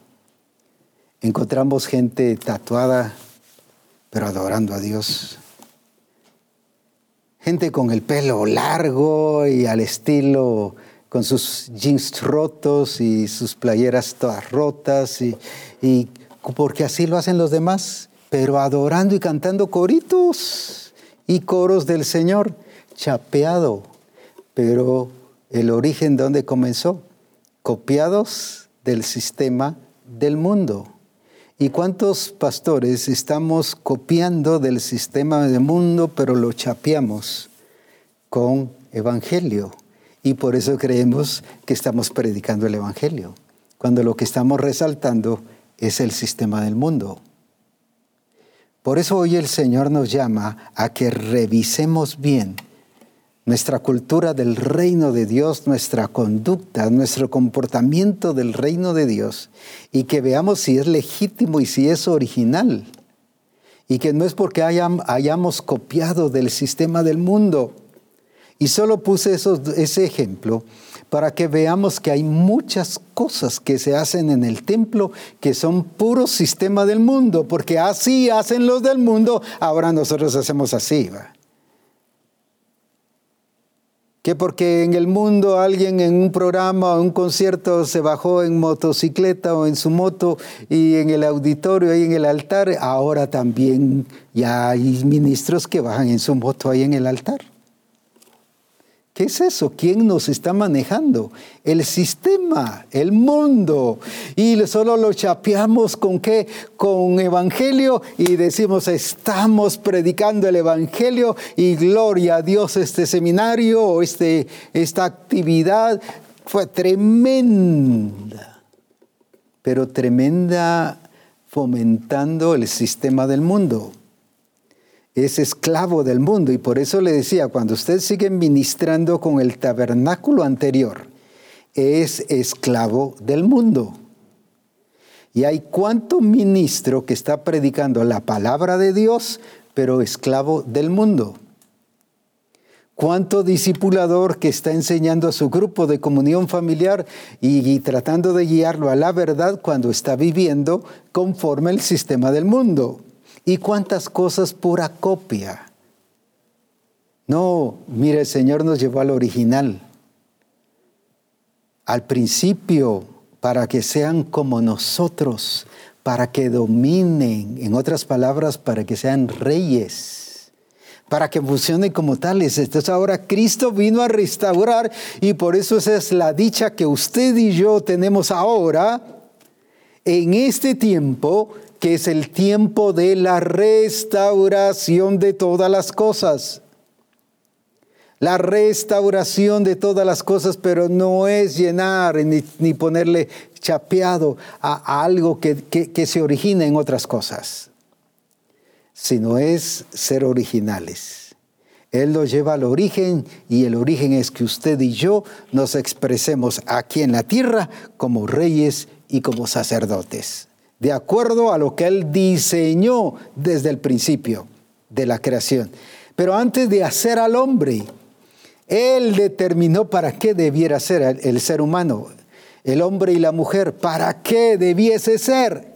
Encontramos gente tatuada, pero adorando a Dios. Gente con el pelo largo y al estilo, con sus jeans rotos y sus playeras todas rotas, y, porque así lo hacen los demás, pero adorando y cantando coritos y coros del Señor chapeado, pero el origen dónde comenzó, copiados del sistema del mundo. ¿Y cuántos pastores estamos copiando del sistema del mundo, pero lo chapeamos con evangelio? Y por eso creemos que estamos predicando el evangelio, cuando lo que estamos resaltando es el sistema del mundo. Por eso hoy el Señor nos llama a que revisemos bien nuestra cultura del reino de Dios, nuestra conducta, nuestro comportamiento del reino de Dios y que veamos si es legítimo y si es original. Y que no es porque hayamos copiado del sistema del mundo. Y solo puse ese ejemplo para que veamos que hay muchas cosas que se hacen en el templo que son puro sistema del mundo, porque así hacen los del mundo, ahora nosotros hacemos así. ¿va? Que porque en el mundo alguien en un programa o un concierto se bajó en motocicleta o en su moto y en el auditorio ahí en el altar, ahora también ya hay ministros que bajan en su moto ahí en el altar. ¿Qué es eso? ¿Quién nos está manejando? El sistema, el mundo. Y solo lo chapeamos con qué? Con evangelio y decimos, estamos predicando el evangelio y gloria a Dios este seminario o este, esta actividad fue tremenda, pero tremenda fomentando el sistema del mundo es esclavo del mundo. Y por eso le decía, cuando usted sigue ministrando con el tabernáculo anterior, es esclavo del mundo. Y hay cuánto ministro que está predicando la palabra de Dios, pero esclavo del mundo. Cuánto discipulador que está enseñando a su grupo de comunión familiar y, y tratando de guiarlo a la verdad cuando está viviendo conforme el sistema del mundo. ¿Y cuántas cosas pura copia? No, mire, el Señor nos llevó al original, al principio, para que sean como nosotros, para que dominen, en otras palabras, para que sean reyes, para que funcionen como tales. Entonces ahora Cristo vino a restaurar y por eso esa es la dicha que usted y yo tenemos ahora en este tiempo, que es el tiempo de la restauración de todas las cosas la restauración de todas las cosas, pero no es llenar ni, ponerle chapeado a, algo que, que se origina en otras cosas, sino es ser originales. Él nos lleva al origen y el origen es que usted y yo nos expresemos aquí en la tierra como reyes y como sacerdotes, de acuerdo a lo que Él diseñó desde el principio de la creación. Pero antes de hacer al hombre, él determinó para qué debiera ser el ser humano, el hombre y la mujer, para qué debiese ser.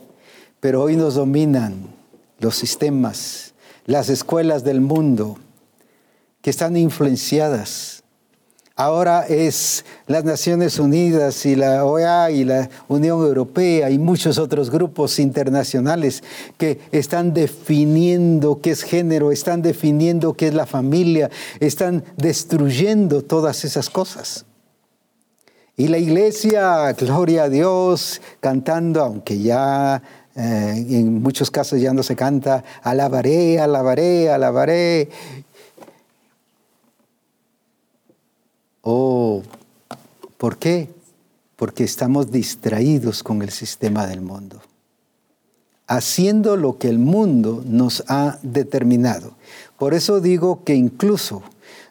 Pero hoy nos dominan los sistemas, las escuelas del mundo, que están influenciadas Ahora es las Naciones Unidas y la OEA y la Unión Europea y muchos otros grupos internacionales que están definiendo qué es género, están definiendo qué es la familia, están destruyendo todas esas cosas. Y la iglesia, gloria a Dios, cantando, aunque ya eh, en muchos casos ya no se canta, alabaré, alabaré, alabaré. Oh, ¿por qué? Porque estamos distraídos con el sistema del mundo, haciendo lo que el mundo nos ha determinado. Por eso digo que incluso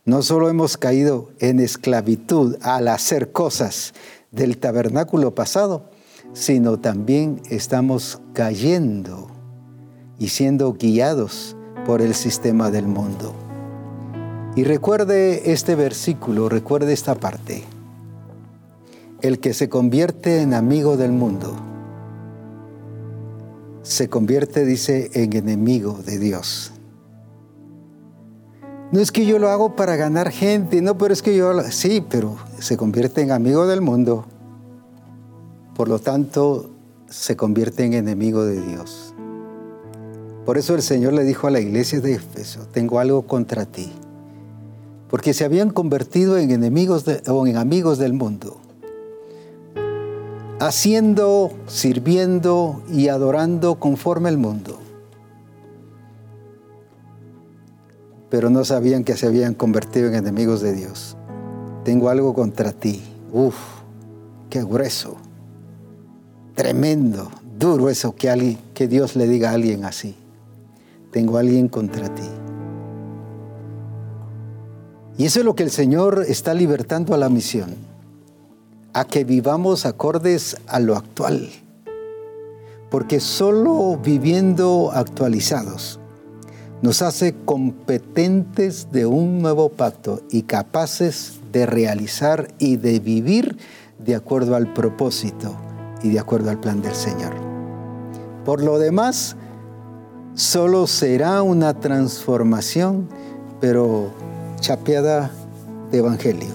no solo hemos caído en esclavitud al hacer cosas del tabernáculo pasado, sino también estamos cayendo y siendo guiados por el sistema del mundo. Y recuerde este versículo, recuerde esta parte. El que se convierte en amigo del mundo, se convierte, dice, en enemigo de Dios. No es que yo lo hago para ganar gente, no, pero es que yo, sí, pero se convierte en amigo del mundo. Por lo tanto, se convierte en enemigo de Dios. Por eso el Señor le dijo a la iglesia de Éfeso, tengo algo contra ti porque se habían convertido en enemigos o en amigos del mundo, haciendo, sirviendo y adorando conforme al mundo. Pero no sabían que se habían convertido en enemigos de Dios. Tengo algo contra ti. Uf, qué grueso. Tremendo, duro eso que, alguien, que Dios le diga a alguien así. Tengo alguien contra ti. Y eso es lo que el Señor está libertando a la misión, a que vivamos acordes a lo actual. Porque solo viviendo actualizados nos hace competentes de un nuevo pacto y capaces de realizar y de vivir de acuerdo al propósito y de acuerdo al plan del Señor. Por lo demás, solo será una transformación, pero chapeada de evangelio,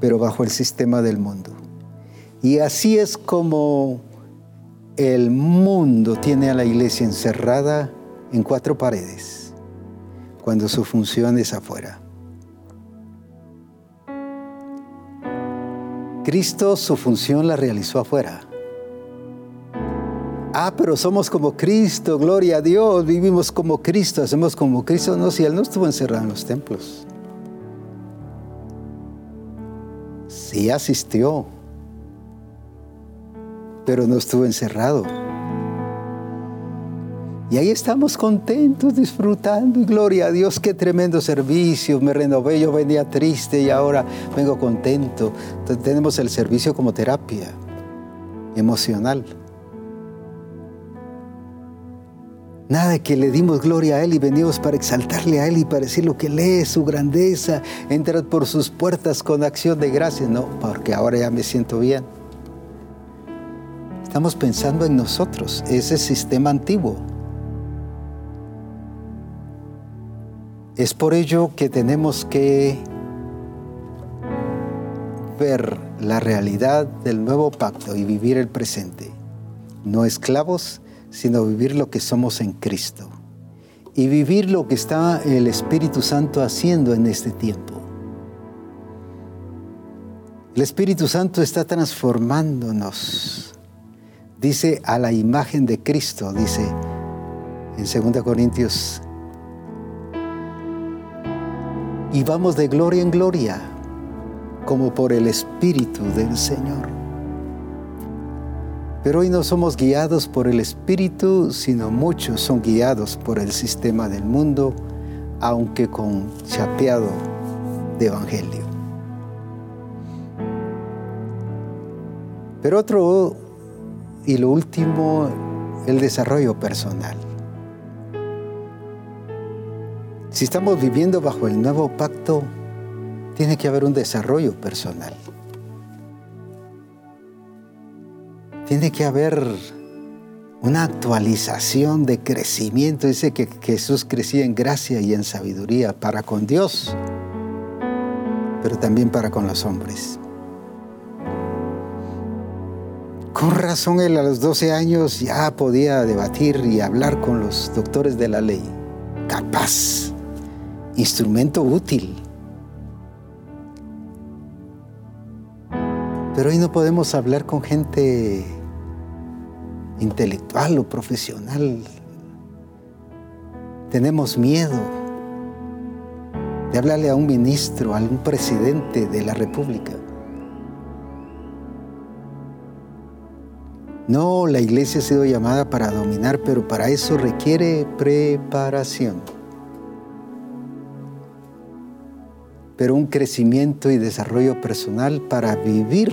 pero bajo el sistema del mundo. Y así es como el mundo tiene a la iglesia encerrada en cuatro paredes, cuando su función es afuera. Cristo su función la realizó afuera. Ah, pero somos como Cristo, gloria a Dios, vivimos como Cristo, hacemos como Cristo. No, si Él no estuvo encerrado en los templos. Sí asistió, pero no estuvo encerrado. Y ahí estamos contentos, disfrutando, y gloria a Dios, qué tremendo servicio, me renové, yo venía triste y ahora vengo contento. Entonces, tenemos el servicio como terapia emocional. Nada que le dimos gloria a Él y venimos para exaltarle a Él y para decir lo que Él es, su grandeza, entrar por sus puertas con acción de gracias. No, porque ahora ya me siento bien. Estamos pensando en nosotros, ese sistema antiguo. Es por ello que tenemos que ver la realidad del nuevo pacto y vivir el presente. No esclavos, sino vivir lo que somos en Cristo. y vivir lo que está el Espíritu Santo haciendo en este tiempo. El Espíritu Santo está transformándonos, dice a la imagen de Cristo, dice en 2 Corintios. Y vamos de gloria en gloria, como por el Espíritu del Señor. Pero hoy no somos guiados por el Espíritu, sino muchos son guiados por el sistema del mundo, aunque con chapeado de Evangelio. Pero otro, y lo último, el desarrollo personal. Si estamos viviendo bajo el nuevo pacto, tiene que haber un desarrollo personal. Tiene que haber una actualización de crecimiento. Dice que Jesús crecía en gracia y en sabiduría para con Dios, pero también para con los hombres. Con razón él a los 12 años ya podía debatir y hablar con los doctores de la ley. Capaz, instrumento útil. Pero hoy no podemos hablar con gente intelectual o profesional. Tenemos miedo de hablarle a un ministro, a un presidente de la República. No, la iglesia ha sido llamada para dominar, pero para eso requiere preparación. Pero un crecimiento y desarrollo personal para vivir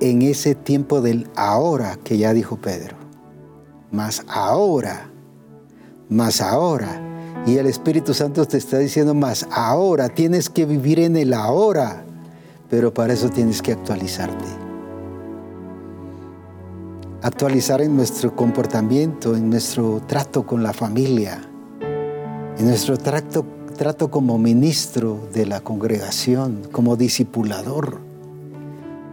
en ese tiempo del ahora que ya dijo Pedro. Más ahora, más ahora. Y el Espíritu Santo te está diciendo más ahora, tienes que vivir en el ahora, pero para eso tienes que actualizarte actualizar en nuestro comportamiento, en nuestro trato con la familia, en nuestro trato, trato como ministro de la congregación, como discipulador,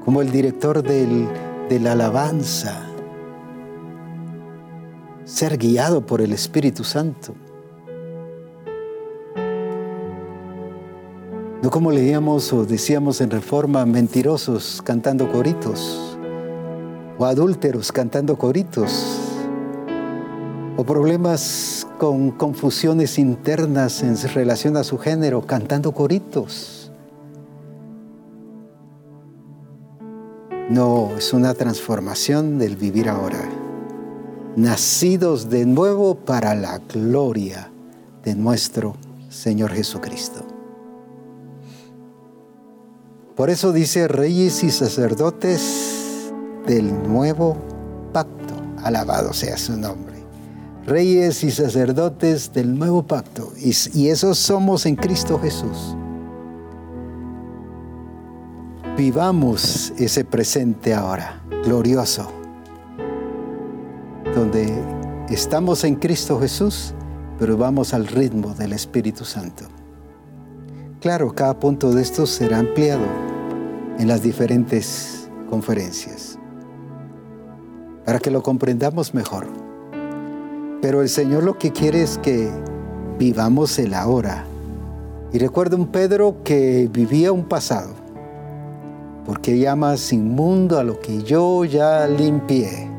como el director de la alabanza, ser guiado por el Espíritu Santo. No como leíamos o decíamos en reforma, mentirosos cantando coritos o adúlteros cantando coritos, o problemas con confusiones internas en relación a su género cantando coritos. No, es una transformación del vivir ahora, nacidos de nuevo para la gloria de nuestro Señor Jesucristo. Por eso dice reyes y sacerdotes, del nuevo pacto. Alabado sea su nombre. Reyes y sacerdotes del nuevo pacto. Y, y esos somos en Cristo Jesús. Vivamos ese presente ahora, glorioso, donde estamos en Cristo Jesús, pero vamos al ritmo del Espíritu Santo. Claro, cada punto de estos será ampliado en las diferentes conferencias para que lo comprendamos mejor. Pero el Señor lo que quiere es que vivamos el ahora. Y recuerda un Pedro que vivía un pasado, porque llamas inmundo a lo que yo ya limpié.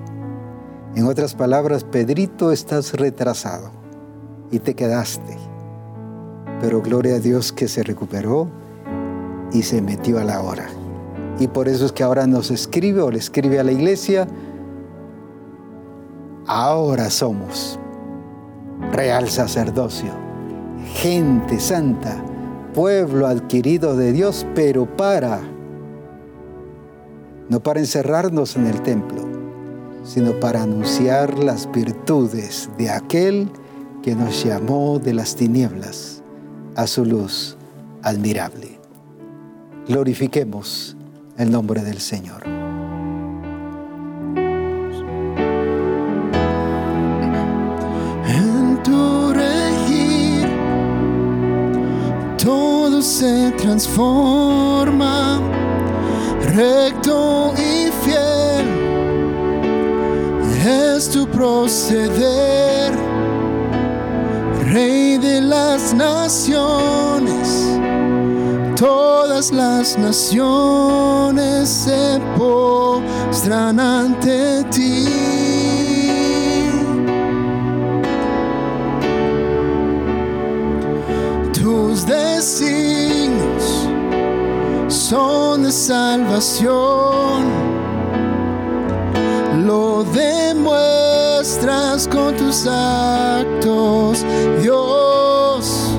En otras palabras, Pedrito, estás retrasado y te quedaste. Pero gloria a Dios que se recuperó y se metió a la hora. Y por eso es que ahora nos escribe o le escribe a la iglesia, ahora somos real sacerdocio, gente santa, pueblo adquirido de Dios, pero para, no para encerrarnos en el templo, sino para anunciar las virtudes de aquel que nos llamó de las tinieblas a su luz admirable. Glorifiquemos el nombre del Señor. se transforma, recto y fiel es tu proceder. Rey de las naciones, todas las naciones se postran ante ti. Tus son de salvación, lo demuestras con tus actos, Dios,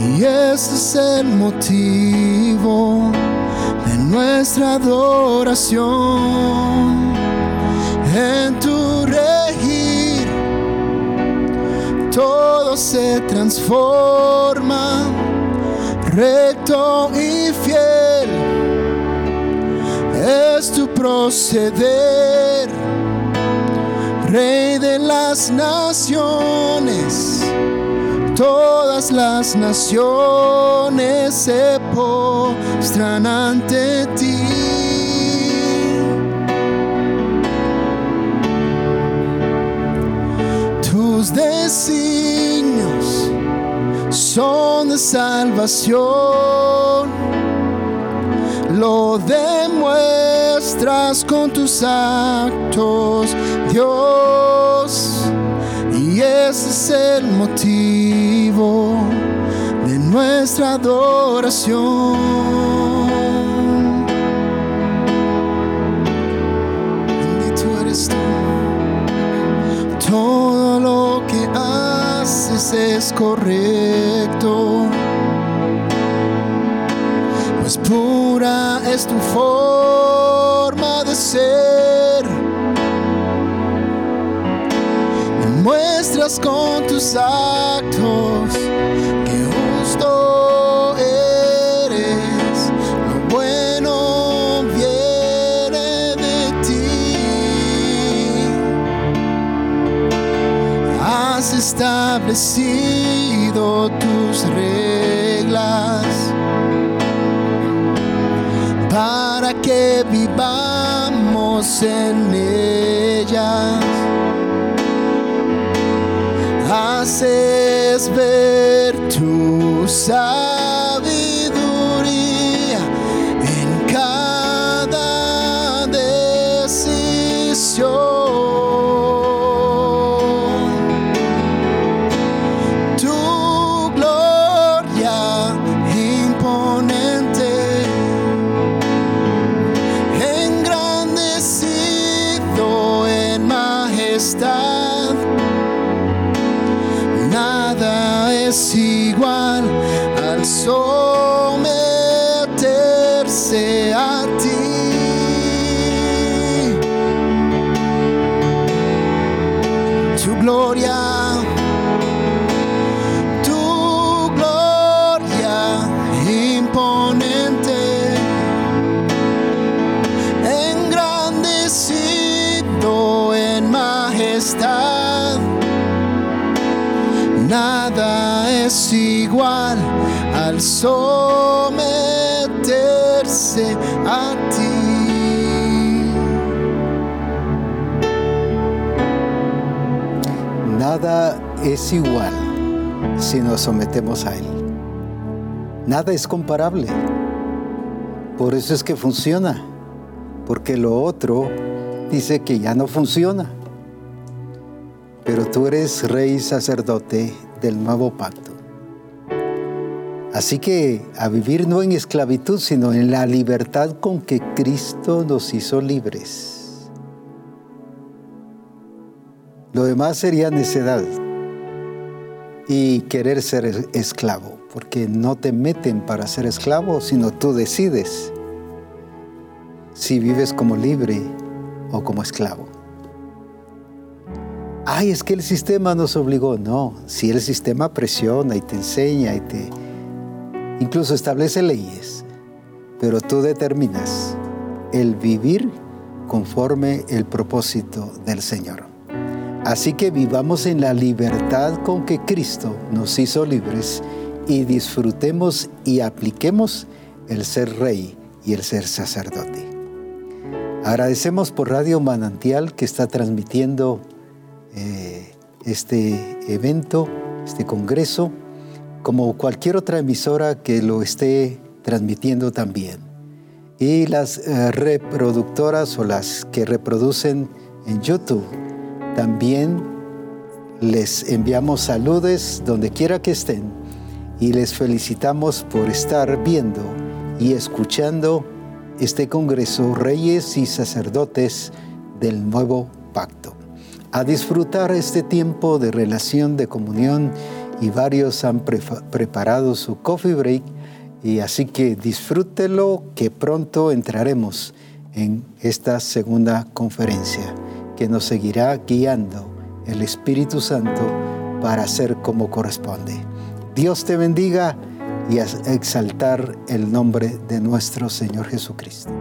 y ese es el motivo de nuestra adoración. En tu regir. Todo se transforma recto y fiel es tu proceder, Rey de las naciones. Todas las naciones se postran ante ti. Tus son de salvación. Lo demuestras con tus actos, Dios. Y ese es el motivo de nuestra adoración. Bendito eres tú. Todo lo es correcto. Pues pura es tu forma de ser. Demuestras con tus actos establecido tus reglas para que vivamos en ellas. Haces ver tu sabiduría Nada es igual al someterse a ti. Nada es igual si nos sometemos a Él. Nada es comparable. Por eso es que funciona. Porque lo otro dice que ya no funciona. Pero tú eres rey sacerdote del nuevo pacto. Así que a vivir no en esclavitud, sino en la libertad con que Cristo nos hizo libres. Lo demás sería necedad y querer ser es- esclavo, porque no te meten para ser esclavo, sino tú decides si vives como libre o como esclavo. Ay, es que el sistema nos obligó. No, si el sistema presiona y te enseña y te incluso establece leyes, pero tú determinas el vivir conforme el propósito del Señor. Así que vivamos en la libertad con que Cristo nos hizo libres y disfrutemos y apliquemos el ser rey y el ser sacerdote. Agradecemos por Radio Manantial que está transmitiendo eh, este evento este congreso, como cualquier otra emisora que lo esté transmitiendo también. Y las eh, reproductoras o las que reproducen en YouTube, también les enviamos saludos donde quiera que estén y les felicitamos por estar viendo y escuchando este Congreso Reyes y Sacerdotes del Nuevo Pacto. A disfrutar este tiempo de relación, de comunión y varios han preparado su coffee break y así que disfrútelo que pronto entraremos en esta segunda conferencia que nos seguirá guiando el Espíritu Santo para hacer como corresponde. Dios te bendiga y exaltar el nombre de nuestro Señor Jesucristo.